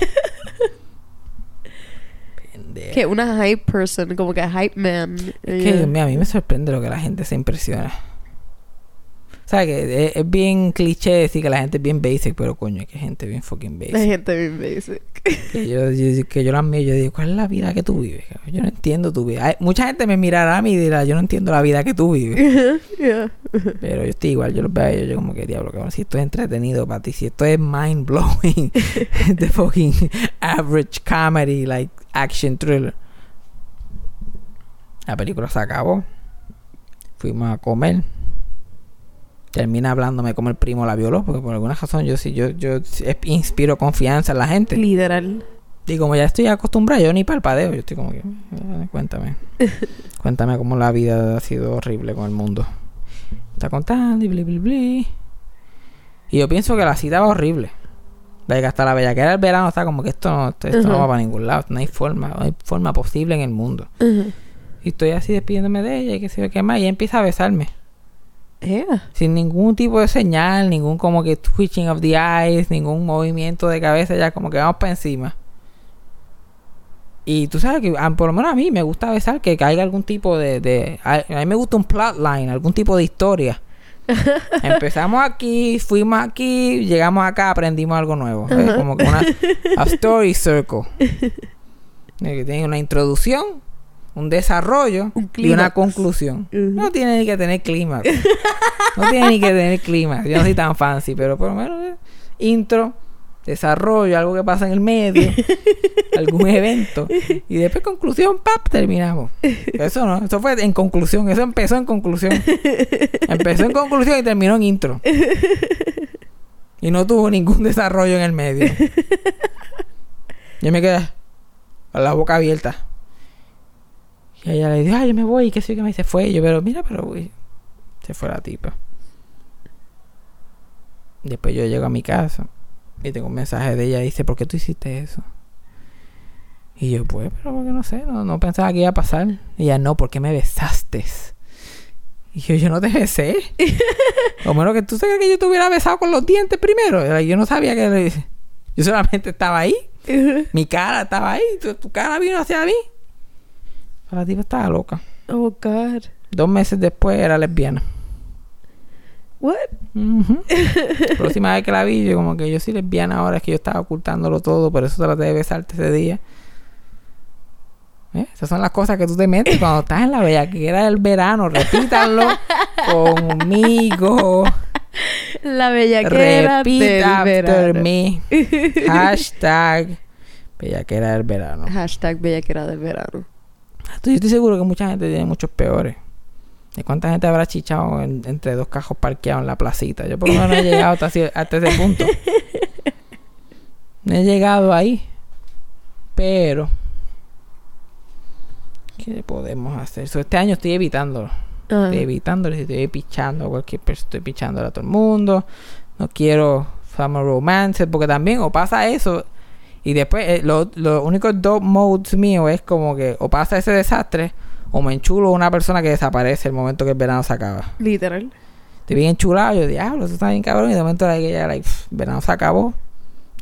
Que una hype person, como que hype man. Es que mira, a mí me sorprende lo que la gente se impresiona. ¿Sabes? Que es, es bien cliché decir que la gente es bien basic, pero coño, es que gente bien fucking La basic. gente bien basic. Que yo, yo- que yo la miro, yo digo, ¿cuál es la vida que tú vives? Yo no entiendo tu vida. Hay- mucha gente me mirará a mí y dirá, yo no entiendo la vida que tú vives. <laughs> yeah. Pero yo estoy igual, yo los veo a ellos, yo como que diablo, cabrón, si esto es entretenido para ti, si esto es mind blowing, the <laughs> <laughs> fucking average comedy, like action thriller. La película se acabó. Fuimos a comer. Termina hablándome como el primo la violó, porque por alguna razón yo sí, yo, yo inspiro confianza en la gente. Literal. Y como ya estoy acostumbrado, yo ni palpadeo, yo estoy como que, "Eh, cuéntame. <laughs> cuéntame cómo la vida ha sido horrible con el mundo. Está contando y bli, bli, bli. Y yo pienso que la cita va horrible. De que hasta la bellaquera del verano está como que esto no, esto, esto no va para ningún lado. No hay forma, no hay forma posible en el mundo. Y estoy así despidiéndome de ella y que sé yo qué más. Y ella empieza a besarme. Yeah. Sin ningún tipo de señal, ningún como que twitching of the eyes, ningún movimiento de cabeza, ya como que vamos para encima. Y tú sabes que ah, por lo menos a mí me gusta besar que caiga algún tipo de... de a, a mí me gusta un plotline, algún tipo de historia. <laughs> Empezamos aquí, fuimos aquí, llegamos acá, aprendimos algo nuevo. Es como que una <laughs> a story circle. Eh, que Tiene una introducción, un desarrollo Un y una conclusión. No tiene ni que tener clima. No tiene ni que tener clima. Yo no soy tan fancy, pero por lo menos eh, intro, desarrollo, algo que pasa en el medio, <laughs> algún evento. Y después conclusión, ¡pap! Terminamos. Eso no, eso fue en conclusión, eso empezó en conclusión. Empezó en conclusión y terminó en intro. Y no tuvo ningún desarrollo en el medio. Yo me quedé con la boca abierta. Y ella le dijo, ay, yo me voy, y que sí que me dice, fue. Y yo, pero mira, pero uy, se fue la tipa. Después yo llego a mi casa. Y tengo un mensaje de ella y dice, ¿por qué tú hiciste eso? Y yo, pues, pero porque no sé, no, no pensaba que iba a pasar. Y ella, no, ¿por qué me besaste? Y yo, yo no te besé. <laughs> o menos que tú sabes que yo te hubiera besado con los dientes primero. Yo no sabía que... Yo solamente estaba ahí. <laughs> Mi cara estaba ahí. Tu, tu cara vino hacia mí. La tipa estaba loca. Oh, God. Dos meses después era lesbiana. What? Ujú. La <laughs> próxima vez que la vi, yo como que yo soy lesbiana ahora, es que yo estaba ocultándolo todo, por eso traté de besarte ese día. ¿Eh? Esas son las cosas que tú te metes cuando estás en la bellaquera del verano. Repítanlo <laughs> conmigo. La bellaquera Repeat del after verano. me. <laughs> Hashtag bellaquera del verano. Hashtag bellaquera del verano. Yo estoy seguro que mucha gente tiene muchos peores. ¿De cuánta gente habrá chichado en- entre dos cajos parqueados en la placita? Yo por lo menos no he llegado hasta, ese punto. No he llegado ahí. Pero... ¿Qué podemos hacer? So, este año estoy evitándolo. Estoy evitándolo. Estoy pichando a cualquier persona. Estoy pichándole a todo el mundo. No quiero summer romance. Porque también o pasa eso... Y después, eh, lo- los únicos dos modes míos es como que o pasa ese desastre o me enchulo a una persona que desaparece el momento que el verano se acaba. Literal. Estoy bien enchulado, yo diablo, eso está bien cabrón. Y de momento like, ya, like, el verano se acabó.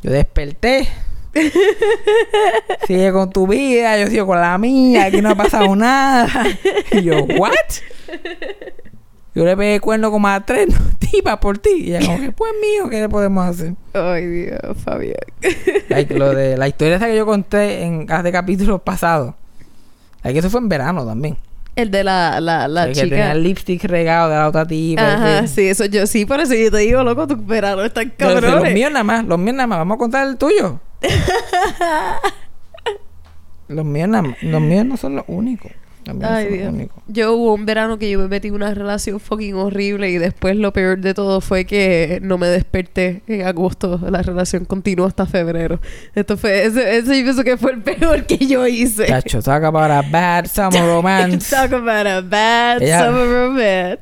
Yo desperté. <laughs> Sigue con tu vida, yo sigo con la mía, aquí no ha pasado <laughs> nada. Y yo, ¿what? Yo le pegué cuerno como a tres tipas por ti. Y ella como que, pues mío, ¿qué le podemos hacer? Ay, Dios, Fabián. Like, lo de la historia esa que yo conté en hace capítulos pasados. Like, eso fue en verano también. El de la, la, la El que tenía chica. el lipstick regado de la otra tipa. Ajá, sí. sí, eso yo sí, por eso yo te digo, loco, tus veranos están Pero cabrones. los míos nada más, los míos nada más. Vamos a contar el tuyo. <laughs> los míos nada más. Los míos no son los únicos. Ay, Dios. Yo hubo un verano que yo me metí en una relación fucking horrible y después lo peor de todo fue que no me desperté en agosto. La relación continuó hasta febrero. Esto fue, ese, ese yo pienso que fue el peor que yo hice. Chacho, talk about a bad summer <laughs> romance. Talk about a bad Ella- summer romance.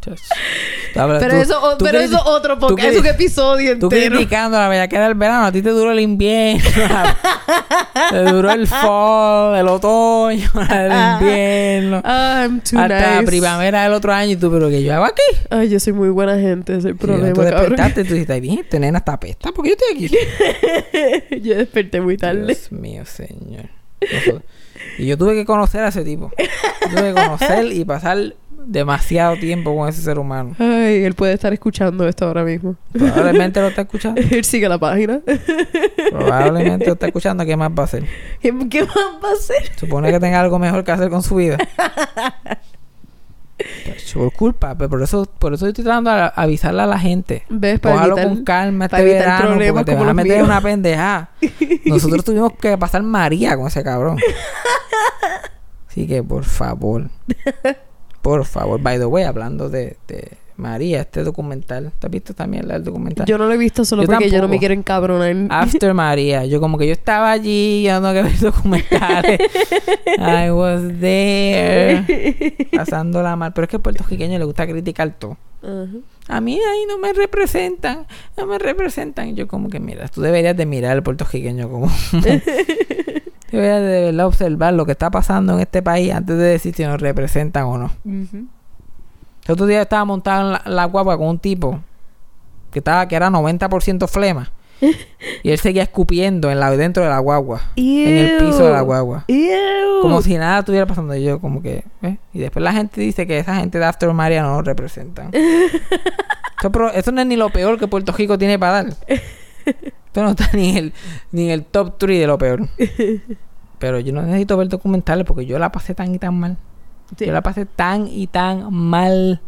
Tú hablas- Pero tú- eso, tú pero eso otro tú podcast, es un episodio Tú entero. criticando la bellaquera del verano, a ti te duró el invierno, <laughs> te duró el fall, el otoño, <laughs> el invierno, I'm too hasta la primavera del otro año y tú, pero que yo hago aquí? Ay, yo soy muy buena gente, ese es el problema, tú despertaste tú dijiste, bien, esta nena está pesta porque yo estoy aquí. <laughs> yo desperté muy tarde. Dios mío, señor. Nosotros- Y yo tuve que conocer a ese tipo. Yo tuve que conocer y pasar demasiado tiempo con ese ser humano. Ay, él puede estar escuchando esto ahora mismo. Probablemente lo está escuchando. <laughs> Él sigue la página. Probablemente lo <laughs> está escuchando. ¿Qué más va a hacer? ¿Qué, qué más va a hacer? Supone que tenga algo mejor que hacer con su vida. <laughs> Por culpa, pero por eso, por eso estoy tratando de avisarle a la gente. ¿Ves? Para Cójalo evitar- con calma este verano porque te vas a meter míos. una pendeja. Nosotros tuvimos que pasar María con ese cabrón. Así que por favor. Por favor. By the way, hablando de, de María, este documental. ¿Te has visto también el documental? Yo no lo he visto solo Yo porque yo no tampoco. me quiero encabronar. After María. Yo como que yo estaba allí, yo no que ver documentales. I was there. <laughs> Pasándola mal. Pero es que al puertorriqueño le gusta criticar todo. A mí ahí no me representan, no me representan. Yo como que, mira, tú deberías de mirar al puertorriqueño como... <laughs> deberías de verdad observar lo que está pasando en este país antes de decir si nos representan o no. El otro día estaba montado en la, la guagua con un tipo que estaba que era 90% flema. <laughs> y él seguía escupiendo en la, dentro de la guagua. En el piso de la guagua. Como si nada estuviera pasando. Y yo como que... ¿eh? Y después la gente dice que esa gente de After Maria no nos representan. <laughs> eso, pero eso no es ni lo peor que Puerto Rico tiene para dar. <laughs> Esto no está ni en el, ni en el top 3 de lo peor. <laughs> Pero yo no necesito ver documentales porque yo la pasé tan y tan mal. Sí. Yo la pasé tan y tan mal.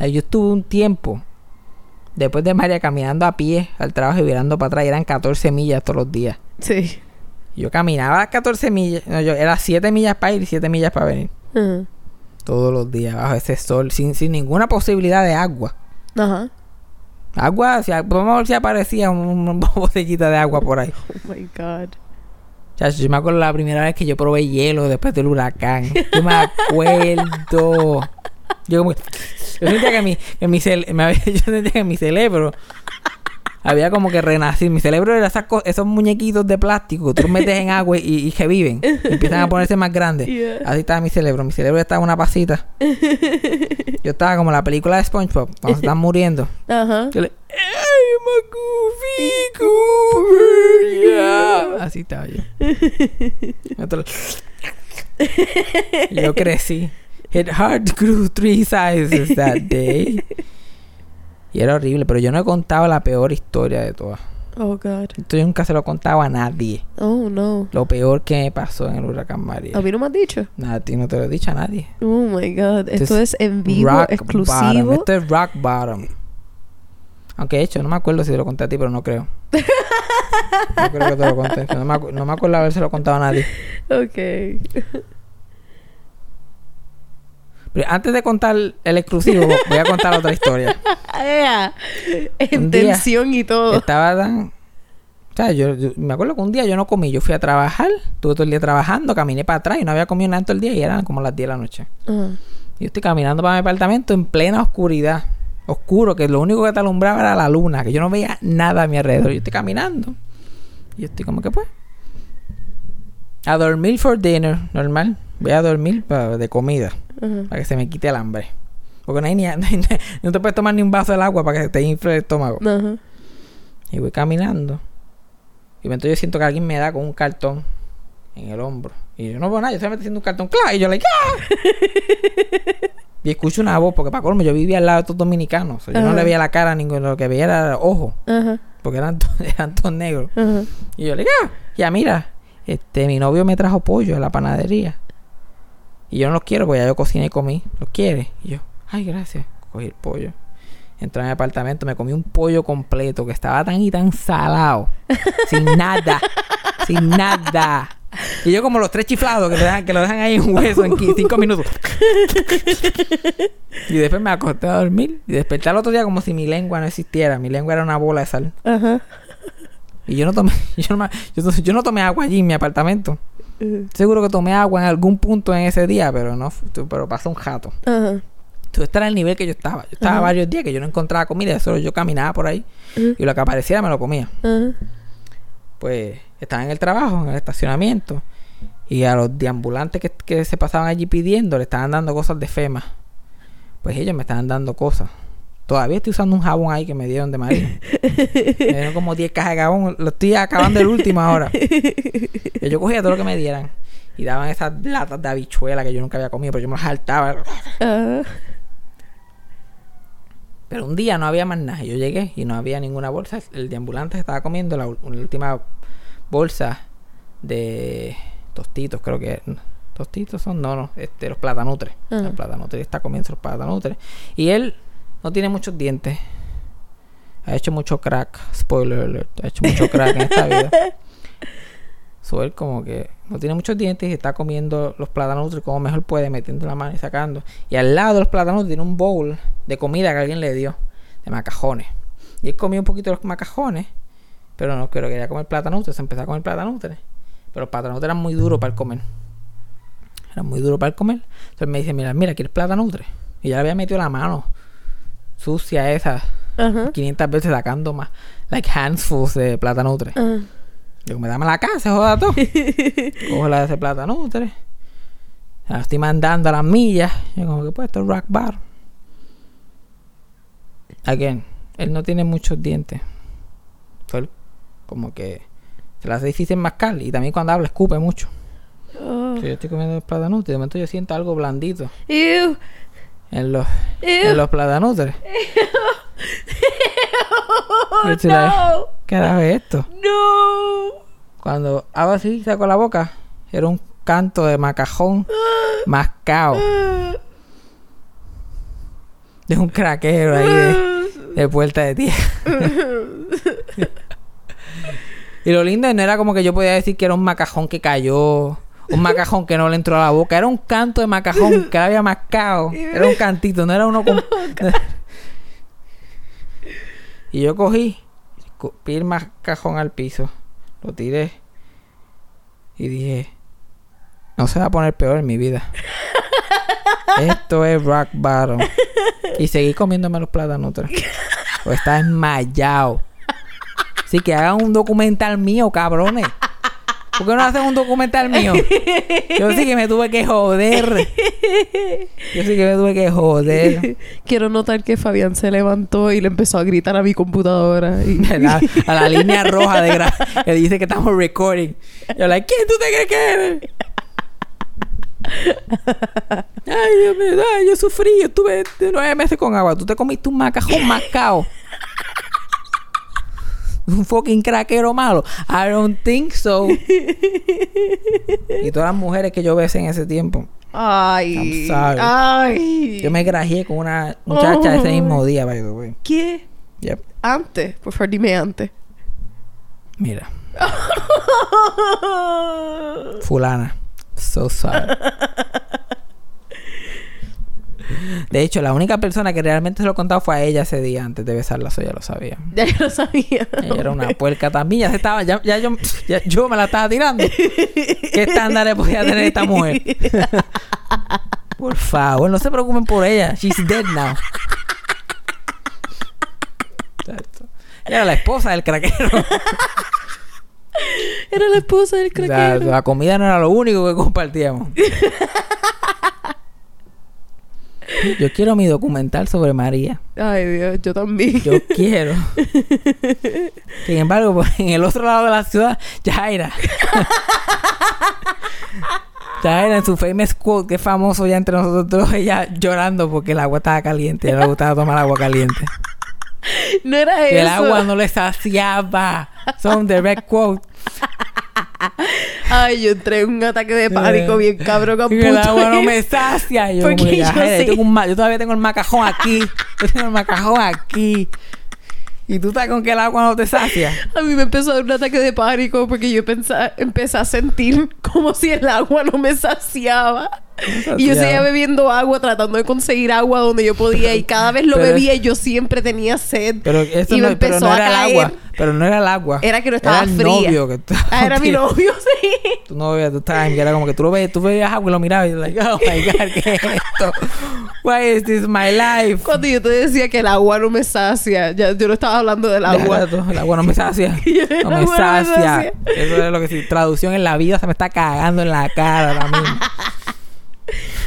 Yo estuve un tiempo después de María caminando a pie al trabajo y virando para atrás. y Eran 14 millas todos los días. Sí. Yo caminaba 14 millas. No, yo era 7 millas para ir y 7 millas para venir. Todos los días bajo ese sol. Sin, sin ninguna posibilidad de agua. Ajá. Agua, si, vamos a ver si aparecía un- una botellita de agua por ahí. Oh my God. Chacho, yo me acuerdo la primera vez que yo probé hielo después del huracán. Yo me acuerdo. Yo como yo sentía que mi, que mi cere- me había- <laughs> yo sentía que mi cerebro Había como que renacir. Mi cerebro era esas esos muñequitos de plástico que tú metes en agua y, y que viven. Y empiezan a ponerse más grandes. Yeah. Así estaba mi cerebro. Mi cerebro estaba una pasita. <laughs> Yo estaba como la película de SpongeBob, cuando se están muriendo. Ajá. Yo le, ¡Ay, Goofy, Goober, yeah". Así estaba yo. <laughs> Yo crecí. It hard grew three sizes that day. Y era horrible, pero yo no he contado la peor historia de todas. Oh, God. Esto yo nunca se lo he contado a nadie. Oh, no. Lo peor que me pasó en el huracán ¿A María. mí no me has dicho? Nada, a ti no te lo he dicho a nadie. Oh, my God. Esto Esto es en vivo, Rock exclusivo. bottom. Esto es rock bottom. Aunque de hecho, no me acuerdo si te lo conté a ti, pero no creo. <laughs> No creo que te lo conté. No me, no me acuerdo haberse lo contado a nadie. Ok. Antes de contar el exclusivo, voy a contar otra historia. <laughs> En tensión y todo. Estaba tan... O sea, yo, yo- me acuerdo que un día yo no comí. Yo fui a trabajar. Estuve todo el día trabajando. Caminé para atrás y no había comido nada todo el día. Y eran como las 10 de la noche. Ajá. Yo estoy caminando para mi apartamento en plena oscuridad. Oscuro, que lo único que te alumbraba era la luna, que yo no veía nada a mi alrededor. Yo estoy caminando. Y yo estoy como que pues. A dormir for dinner, normal. Voy a dormir pa- de comida, para que se me quite el hambre. Porque no hay ni, <laughs> no, te puedes tomar ni un vaso del agua para que te infle el estómago. Y voy caminando. Y entonces yo siento que alguien me da con un cartón en el hombro. Y yo no veo nada, yo solamente haciendo un cartón, ¡claro! Y yo, like, ¡ah! <laughs> y escucho una voz, porque para colmo yo vivía al lado de estos dominicanos. O sea, yo no le veía la cara a ninguno, lo que veía era ojo, Ajá. porque eran, <laughs> eran todos negros. Y yo le digo, ¡ah! ya mira, este, mi novio me trajo pollo de la panadería. Y yo no los quiero, porque ya yo cociné y comí. ¿Los quiere? Y yo, ay, gracias. Cogí el pollo. Entré a mi apartamento, me comí un pollo completo que estaba tan y tan salado. <laughs> sin nada. sin nada. Y yo como los tres chiflados que, le dejan- que lo dejan ahí en hueso en cinco minutos. y después me acosté a dormir. Y desperté al otro día como si mi lengua no existiera. Mi lengua era una bola de sal. Ajá. Y yo no tomé, <laughs> yo no, yo no tomé agua allí en mi apartamento. Seguro que tomé agua en algún punto en ese día, pero no, pero pasó un jato. Ajá. Entonces este era el nivel que yo estaba. Yo estaba varios días que yo no encontraba comida, solo yo caminaba por ahí y lo que apareciera me lo comía. Pues estaba en el trabajo, en el estacionamiento, y a los deambulantes que, que se pasaban allí pidiendo le estaban dando cosas de FEMA. Pues ellos me estaban dando cosas. Todavía estoy usando un jabón ahí que me dieron de María. me dieron como 10 cajas de jabón. Lo estoy acabando el último ahora. Y yo cogía todo lo que me dieran. Y daban esas latas de habichuela que yo nunca había comido, pero yo me las saltaba. Pero un día no había más nada. Yo llegué y no había ninguna bolsa. El deambulante se estaba comiendo la, última bolsa de tostitos, creo que. ¿Tostitos son? No, no. Este, los platanutres. Ajá. Los platanutres. Está comiendo los platanutres. Y él no tiene muchos dientes. Ha hecho mucho crack. Spoiler alert. Ha hecho mucho crack en esta vida. <laughs> So él como que no tiene muchos dientes y está comiendo los plátanos como mejor puede, metiendo la mano y sacando. Y al lado de los plátanos tiene un bowl de comida que alguien le dio, de macajones. Y él comió un poquito de los macajones, pero no creo que quería comer plátanos, se empezó a comer plátanos. Pero los plátanos eran muy duros para el comer. Eran muy duros para el comer. Entonces me dice, mira, mira, ¿quieres plátano? Y ya le había metido la mano sucia esa, Ajá. 500 veces sacando más, like handfuls de plátano. Ajá. Yo me dame la casa, joda todo. <laughs> Cojo la de ese plátano, tres. La estoy mandando a las millas. Yo como que pues esto es rock bar. Again, él no tiene muchos dientes. Como que se le hace difícil mascar. Y también cuando habla escupe mucho. Oh. Yo estoy comiendo plátano de momento yo siento algo blandito Ew. En los, Ew. en los like, <laughs> no. ¿Qué era esto? No. Cuando hago así, saco la boca, era un canto de macajón mascao. De un craquero ahí de, de puerta de tierra. <laughs> y lo lindo no era como que yo podía decir que era un macajón que cayó. Un macajón que no le entró a la boca. Era un canto de macajón que había mascado. <laughs> Era un cantito, no era uno con... <laughs> y yo cogí, escupí el macajón al piso. Lo tiré. Y dije, no se va a poner peor en mi vida. <laughs> Esto es rock bottom. Y seguí comiéndome los plátanos. Pues está desmayado. Sí, que hagan un documental mío, cabrones. ¿Por qué no hacen un documental mío? Yo sí que me tuve que joder. Yo sí que me tuve que joder. Quiero notar que Fabián se levantó y le empezó a gritar a mi computadora. Y... A <laughs> la, a la línea roja de gra- que dice que estamos recording. Yo, like, ¿quién tú te crees que eres? Ay, Dios mío, ay, yo sufrí. Yo estuve nueve meses con agua. Tú te comiste un macajón macao. Un fucking craquero malo. I don't think so. <laughs> y todas las mujeres que yo besé en ese tiempo. Ay. I'm sorry. Ay. Yo me grajeé con una muchacha ese mismo día, by the way. ¿Qué? Yep. Antes. Por favor, dime antes. Mira. <laughs> Fulana. So sorry. <laughs> De hecho, la única persona que realmente se lo he contado fue a ella ese día antes de besarla, eso ya lo sabía. <laughs> ya yo lo sabía. Ella era una puerca también, ya se estaba, ya, ya yo, ya yo me la estaba tirando. ¿Qué estándares podía tener esta mujer? <laughs> por favor, no se preocupen por ella. She's dead now. Ella era la esposa del craquero. Era la esposa del O sea, craquero. la comida no era lo único que compartíamos. <laughs> Yo quiero mi documental sobre María. Ay, Dios, yo también. Yo quiero. Sin embargo, pues, en el otro lado de la ciudad, Jaira. Jaira <laughs> en su famous quote, que es famoso ya entre nosotros ella llorando porque el agua estaba caliente. Ella le gustaba tomar agua caliente. no era Que eso. el agua no le saciaba. Son direct quote. <laughs> Ay, yo entré en un ataque de pánico bien cabrón a Y el agua no me sacia. Yo, Porque yo "Jaira, sí. tengo un ma- yo todavía tengo el macajón aquí. Yo tengo el macajón aquí. Y tú estás con que el agua no te sacia. A mí me empezó a dar un ataque de pánico porque yo pensaba, empecé a sentir como si el agua no me saciaba. Y yo seguía saciaba. bebiendo agua, tratando de conseguir agua donde yo podía. Y cada vez lo Pero- bebía y yo siempre tenía sed. Pero eso y me no, pero empezó no a era el caer. agua. Pero no era el agua. Era que no estaba era el fría. novio que estaba Ah, era mi novio, sí. Tu novio, tu time, que era como que tú lo ves, tú veías agua y lo mirabas y like, oh my god, ¿qué es esto? Why is this my life? Cuando yo te decía que el agua no me sacia, ya, yo no estaba hablando del agua. El agua no me sacia. <laughs> No me no sacia. Eso es lo que sí. Traducción en la vida se me está cagando en la cara ahora mismo.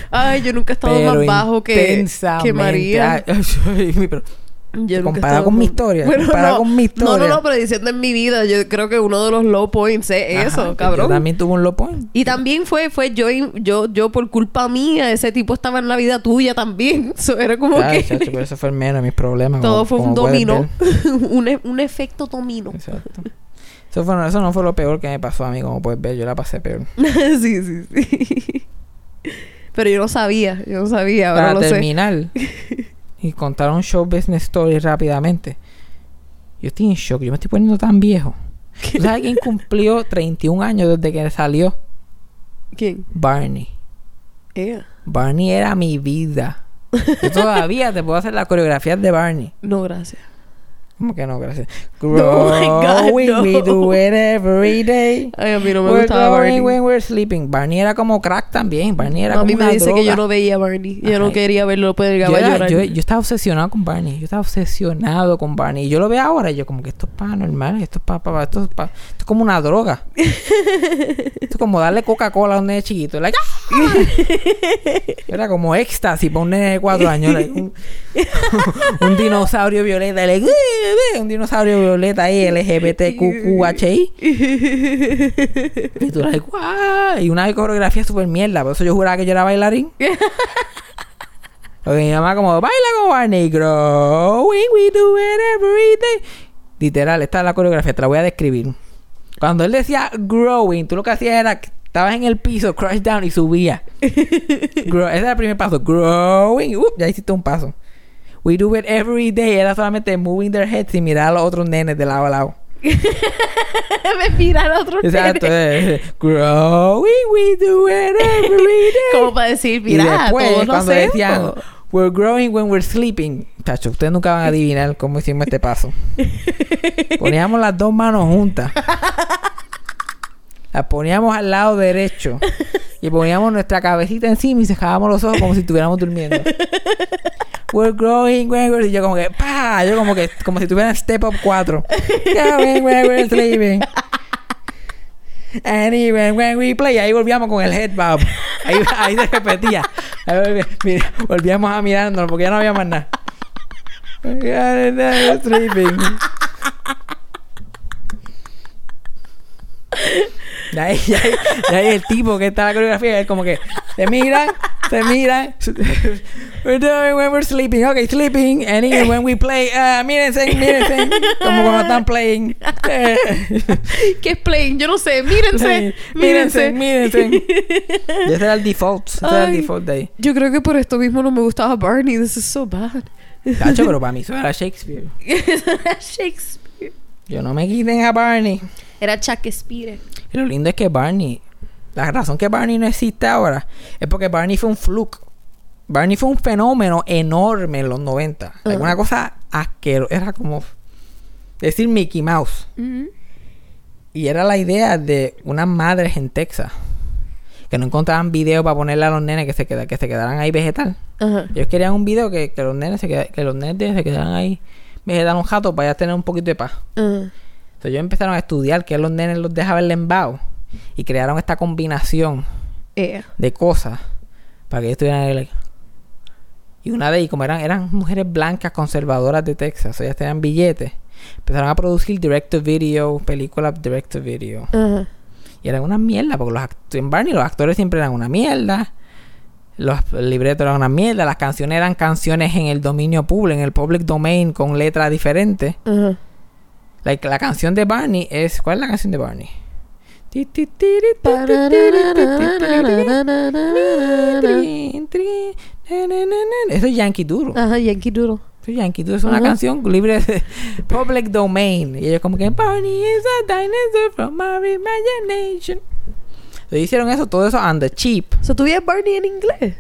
Ay, yo nunca he estado Pero más bajo que. María. Ay, <laughs> pero Yo comparado con mi historia, comparado con mi No, no, historia. no, pero diciendo en mi vida, yo creo que uno de los low points es Ajá, eso, cabrón. Yo también tuve un low point. Y también fue, fue yo, yo, yo por culpa mía, ese tipo estaba en la vida tuya también. <laughs> Eso era como Ay, que chacho, pero eso fue el menos de mis problemas. todo como- fue un dominó. <laughs> un, e- un efecto dominó. Exacto. Eso, fue, eso no fue lo peor que me pasó a mí, como puedes ver. Yo la pasé peor. <laughs> sí, sí, sí. Pero yo no sabía, yo no sabía, ahora Para lo sé. Y contar un show business story rápidamente. Yo estoy en shock. Yo me estoy poniendo tan viejo. ¿Tú sabes quién cumplió 31 años desde que salió? ¿Quién? Barney. Ella. Barney era mi vida. Yo todavía te puedo hacer las coreografías de Barney. No, gracias. ¿Cómo que no? Gracias. <laughs> Oh my God, Growing, no. we do it every day. Ay, a mí no me We're gustaba growing Barney. when we're sleeping. Barney era como crack también. Barney era a mí como me dice que yo no veía Barney. Yo no quería verlo, yo, era- estaba obsesionado con Barney. Yo estaba obsesionado con Barney. Y yo lo veo ahora y yo como que esto es para normal. Esto es para... Pa, esto, es pa- esto es como una droga. <laughs> esto es como darle Coca-Cola a un nene chiquito. Like, ¡ah! <laughs> Era como éxtasis para un nene de cuatro años. like, un, un dinosaurio violeta. like, Un dinosaurio violeta ahí, LGBTQQHI. <laughs> Y tú like, "Guau", Y una coreografía súper mierda. Por eso yo juraba que yo era bailarín. <laughs> Porque mi mamá como, baila como Barney, growing, we do it every day. Literal, esta es la coreografía, te la voy a describir. Cuando él decía growing, tú lo que hacías era que estabas en el piso, crush down y subía. <laughs> Grow- ese era el primer paso, growing, uh, ya hiciste un paso. We do it every day, era solamente moving their heads y mirar a los otros nenes de lado a lado. <laughs> me miran a otro Exacto, nene. eh, growing, we do it every day. Como para decir, Y mira, después, todos cuando hacemos. decían, we're growing when we're sleeping. Tacho, ustedes nunca van a adivinar cómo hicimos este paso. <laughs> Poníamos las dos manos juntas. <laughs> Las poníamos al lado derecho. Y poníamos nuestra cabecita encima y cerrábamos los ojos como si estuviéramos durmiendo. <laughs> we're growing when we're... Y yo como que, pa, yo como que, como si tuviera Step Up 4. Growing when we're sleeping. And even when we play, ahí volvíamos con el head bob. Ahí, ahí se repetía. Ahí volví- mira, volvíamos a mirándonos porque ya no había más nada. We're sleeping. Y ahí, y ahí- y ahí el tipo que está en la coreografía, es como que se miran, se miran. We're doing when we're sleeping, okay, sleeping. And even when we play, uh, mírense, mírense. Como cuando están playing. ¿Qué es playing? Yo no sé. Mírense. mírense, mírense. mírense. Ese era el default. Ese era el default de ahí. Yo creo que por esto mismo no me gustaba Barney. This is so bad. Tacho, pero para mí eso era Shakespeare. <laughs> Shakespeare. Yo no me quiten a Barney. Era Shakespeare. Y lo lindo es que Barney, la razón que Barney no existe ahora es porque Barney fue un fluke. Barney fue un fenómeno enorme en los 90. Ajá. Una cosa asquerosa. Era como decir Mickey Mouse. Y era la idea de unas madres en Texas que no encontraban video para ponerle a los nenes que se, queda, que se quedaran ahí vegetal. Ellos querían un video que, que los nenes se queda- que los nenes se quedaran ahí vegetal un jato para ya tener un poquito de paz. Ajá. Entonces ellos empezaron a estudiar que los nenes los dejaban lembao y crearon esta combinación Eh. de cosas para que ellos estuvieran ahí, like- Y una de ellas, como eran, eran mujeres blancas conservadoras de Texas, ellas tenían billetes, empezaron a producir direct to video, películas direct to video. Ajá. Y eran una mierda, porque los en Barney los actores siempre eran una mierda. Los libretos eran una mierda. Las canciones eran canciones en el dominio público, en el public domain, con letras diferentes. Like, la canción de Barney es... ¿Cuál es la canción de Barney? Eso es Yankee Duro. Ajá, Yankee Doodle. Eso es Yankee Duro. Es una Ajá. canción libre de <laughs> public domain. Y ellos como que... Barney is a dinosaur from our imagination. Entonces hicieron eso, todo eso on the cheap. O sea, ¿tú veías Barney en inglés?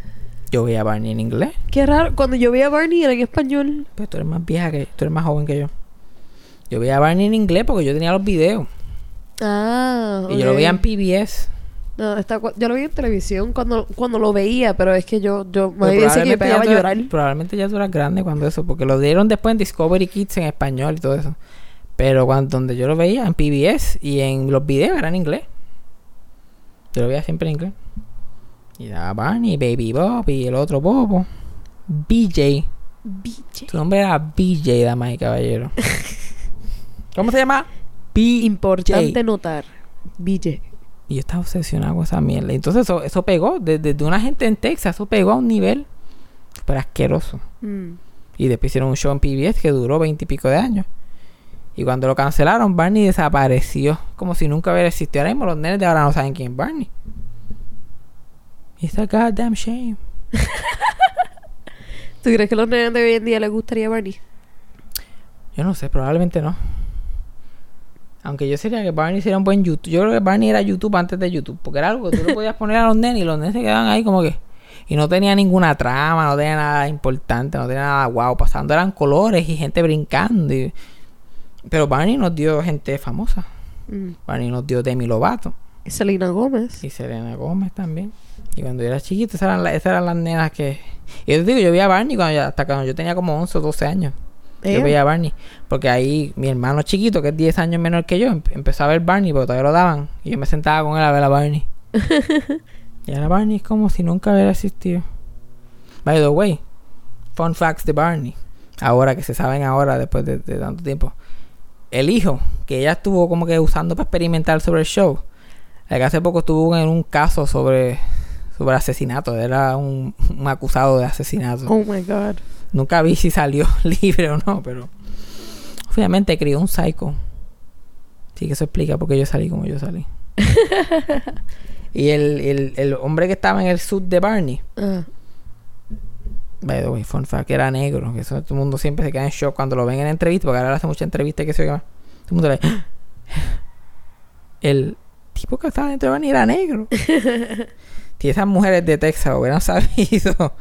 Yo veía Barney en inglés. Qué raro. Cuando yo veía Barney era en español. Pero tú eres más vieja que tú eres más joven que yo. Yo veía Barney en inglés porque yo tenía los videos. Ah, Y yo lo veía en PBS. No, está, cu- yo lo vi en televisión cuando, cuando lo veía, pero es que yo, yo me dice que pegaba a llorar. Probablemente ya tú eras grande cuando eso, porque lo dieron después en Discovery Kids en español y todo eso. Pero cuando donde yo lo veía en PBS y en los videos era en inglés. Yo lo veía siempre en inglés. Y daba Barney, Baby Bob y el otro Bobo. BJ. BJ. Tu nombre era BJ, damas y caballero. <laughs> ¿Cómo se llama? BJ. Importante notar. BJ. Y yo estaba obsesionado con esa mierda. Entonces eso, eso pegó, desde de una gente en Texas, eso pegó a un nivel súper asqueroso. Mm. Y después hicieron un show en PBS que duró veintipico de años. Y cuando lo cancelaron, Barney desapareció. Como si nunca hubiera existido. Ahora mismo los nenes de ahora no saben quién es Barney. It's a goddamn shame. <laughs> ¿Tú crees que a los nenes de hoy en día les gustaría Barney? Yo no sé, probablemente no. Aunque yo sería que Barney sería un buen YouTube. Yo creo que Barney era YouTube antes de YouTube. Porque era algo que tú le podías poner a los nenes y los nenes se quedaban ahí como que. Y no tenía ninguna trama, no tenía nada importante, no tenía nada guau pasando. Eran colores y gente brincando. y- Pero Barney nos dio gente famosa. Mm. Barney nos dio Demi Lovato. Y Selena Gómez. Y Selena Gómez también. Y cuando yo era chiquito, esas eran, la- esas eran las nenas que... Y yo te digo, yo vi a Barney cuando yo- hasta cuando yo tenía como 11 o 12 años. Yo veía a Barney. Porque ahí mi hermano chiquito, que es 10 años menor que yo, em- empezó a ver Barney, porque todavía lo daban. Y yo me sentaba con él a ver a Barney. <laughs> y ahora Barney es como si nunca hubiera existido. By the way, fun facts de Barney. Ahora que se saben ahora, después de, de tanto tiempo. El hijo, que ella estuvo como que usando para experimentar sobre el show. el que hace poco estuvo en un caso sobre, sobre asesinato. Era un, un acusado de asesinato. Oh my God. Nunca vi si salió <laughs> libre o no, pero obviamente crió un psycho. Sí que eso explica por qué yo salí como yo salí. <laughs> y el, el, el hombre que estaba en el sud de Barney, Ah. By the way, fun fact, era negro. Que eso todo el mundo siempre se queda en shock cuando lo ven en entrevista, porque ahora hace mucha entrevista que se oiga. Todo el mundo le <gasps> El tipo que estaba dentro de Barney era negro. <laughs> si esas mujeres de Texas hubieran <laughs> sabido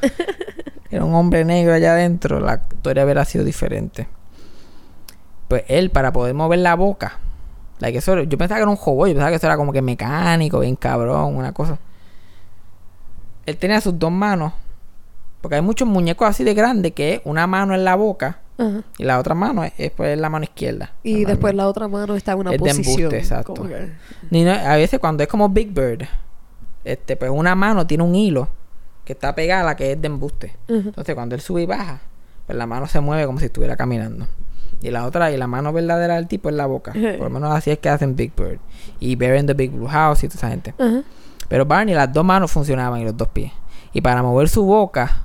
que era un hombre negro allá adentro, la historia hubiera sido diferente. Pues él, para poder mover la boca, like eso, yo pensaba que era un hobo, yo pensaba que eso era como que mecánico, bien cabrón, una cosa. Él tenía sus dos manos Porque hay muchos muñecos así de grandes que una mano en la boca Ajá. y la otra mano es, es, pues, la mano izquierda. Y después la otra mano está en una Es de embuste, posición. exacto. que- no- a veces cuando es como Big Bird, este, pues una mano tiene un hilo que está pegada a la que es de embuste. Entonces cuando él sube y baja, pues la mano se mueve como si estuviera caminando. Y la otra, y la mano verdadera del tipo es la boca. Por lo menos así es que hacen Big Bird. Y Bear in the Big Blue House y toda esa gente. Pero Barney, las dos manos funcionaban y los dos pies. Y para mover su boca,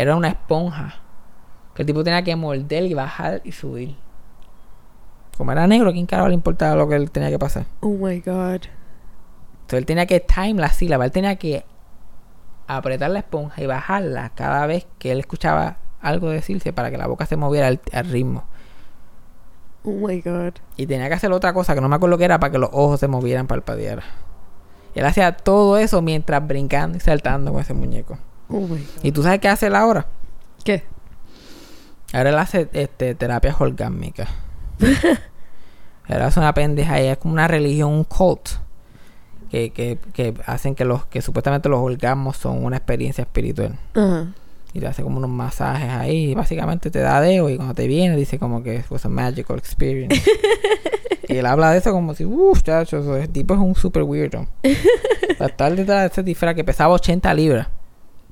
era una esponja. Que el tipo tenía que morder y bajar y subir. Como era negro, ¿a quién carajo le importaba lo que él tenía que pasar? Oh my God. Entonces él tenía que time la sílaba. Él tenía que apretar la esponja y bajarla cada vez que él escuchaba algo decirse para que la boca se moviera al, al ritmo. Oh my God. Y tenía que hacer otra cosa que no me acuerdo qué era para que los ojos se movieran, parpadearan. Y él hacía todo eso mientras brincando y saltando con ese muñeco. Oh. ¿Y tú sabes qué hace él ahora? ¿Qué? Ahora él hace este, terapia orgásmica. Ahora <laughs> hace una pendeja y es como una religión, un cult. Que, que, que hacen que los que supuestamente los orgasmos son una experiencia espiritual. Y te hace como unos masajes ahí. Y básicamente te da dedo y cuando te viene dice como que fue a magical experience. <laughs> y él habla de eso como si, uff, chacho, ese tipo es un super weirdo. Para estar detrás de ese disfraz que pesaba 80 libras.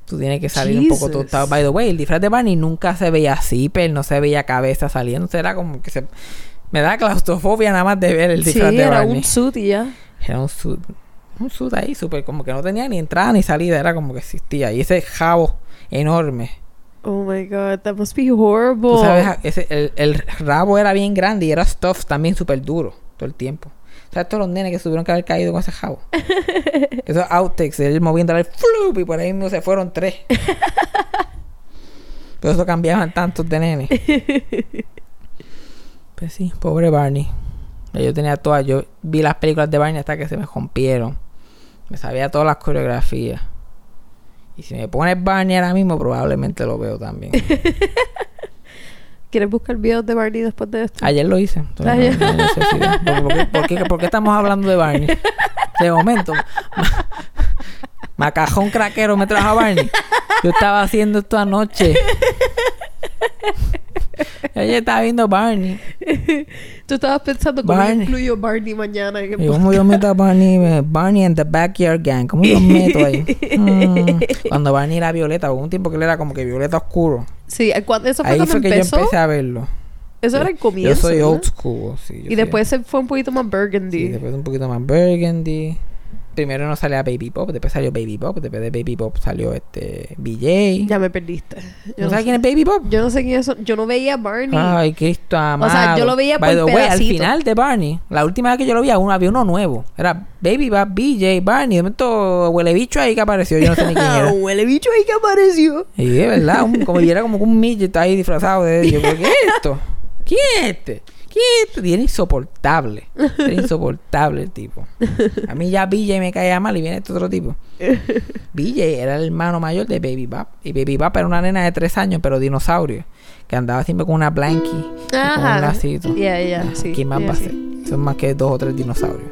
Tú tienes que salir un poco tostado. By the way, el disfraz de Barney nunca se veía zipper, no se veía cabeza saliendo. Era como que se... Me da claustrofobia nada más de ver el Sí, disfraz de era un suit y ya. Era un suit. Un suit ahí, súper, como que no tenía ni entrada ni salida, era como que existía. Y ese jabo enorme. Oh my God. That must be horrible. Tú sabes, ese, el, el rabo era bien grande y era stuff también súper duro todo el tiempo. ¿Sabes todos los nenes que tuvieron que haber caído con ese jabo? <laughs> Esos outtakes, él moviendo el flup y por ahí mismo se fueron tres. <laughs> Por eso cambiaban tantos de nenes. <laughs> Pues sí, pobre Barney. Yo tenía todas, yo vi las películas de Barney hasta que se me rompieron. Me sabía todas las coreografías. Y si me pones Barney ahora mismo, probablemente lo veo también. ¿Quieres buscar videos de Barney después de esto? Ayer lo hice. entonces Ayer. no- no hay necesidad. <laughs> ¿Por, por qué, por qué- por qué estamos hablando de Barney? De momento. ma- Macajón craquero me trajo a Barney. Yo estaba haciendo esto anoche. Ayer estaba viendo Barney. Tú estabas pensando cómo Barney. incluyo Barney mañana en el Y cómo yo meto a Barney, Barney and the Backyard Gang. ¿Cómo yo meto ahí? <laughs> Mm. Cuando Barney era violeta, hubo un tiempo que él era como que violeta oscuro. Sí, cuando, eso fue Ahí cuando fue que empezó. yo empecé a verlo. Eso era el comienzo. Yo soy old school, sí. yo Y después se fue un poquito más burgundy. Sí, después un poquito más Burgundy. Primero no salía Baby Pop, después salió Baby Pop, después de Baby Pop salió este BJ. Ya me perdiste. Yo ¿No no, sabes sé, quién es Baby Pop? yo no sé quién es. Yo no veía a Barney. Ay, Cristo amado. sea, yo lo veía By por the way, al final de Barney, la última vez que yo lo vi, aún había uno nuevo. Era Baby Pop, BJ, Barney. De momento, huele bicho ahí que apareció. Yo no sé ni quién era. <laughs> huele bicho ahí que apareció. Y de verdad, un- como y era como un midget ahí disfrazado de ellos. ¿Qué es esto? ¿Quién es este? Y era insoportable. Era insoportable el tipo. A mí ya BJ me caía mal y viene este otro tipo. <laughs> BJ era el hermano mayor de Baby Bap. Y Baby Bap era una nena de tres años, pero dinosaurio. Que andaba siempre con una blankie. y Con un lacito. Ya, ya, Ah, sí. ¿Quién más ya, va a sí. ser? Son más que dos o tres dinosaurios.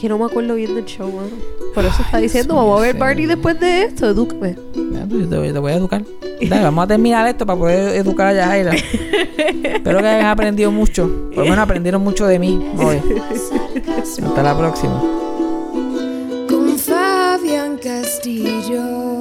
Que no me acuerdo bien del show, mano. Por eso está Ay, diciendo, Dios vamos a ver Barney después de esto. Edúcame. Ya, pues, yo te, voy- te voy a educar. Dale, vamos a terminar esto para poder educar a Yajaira. Espero que hayan aprendido mucho. Por lo menos aprendieron mucho de mí hoy. Hasta la próxima. Con Fabián Castillo.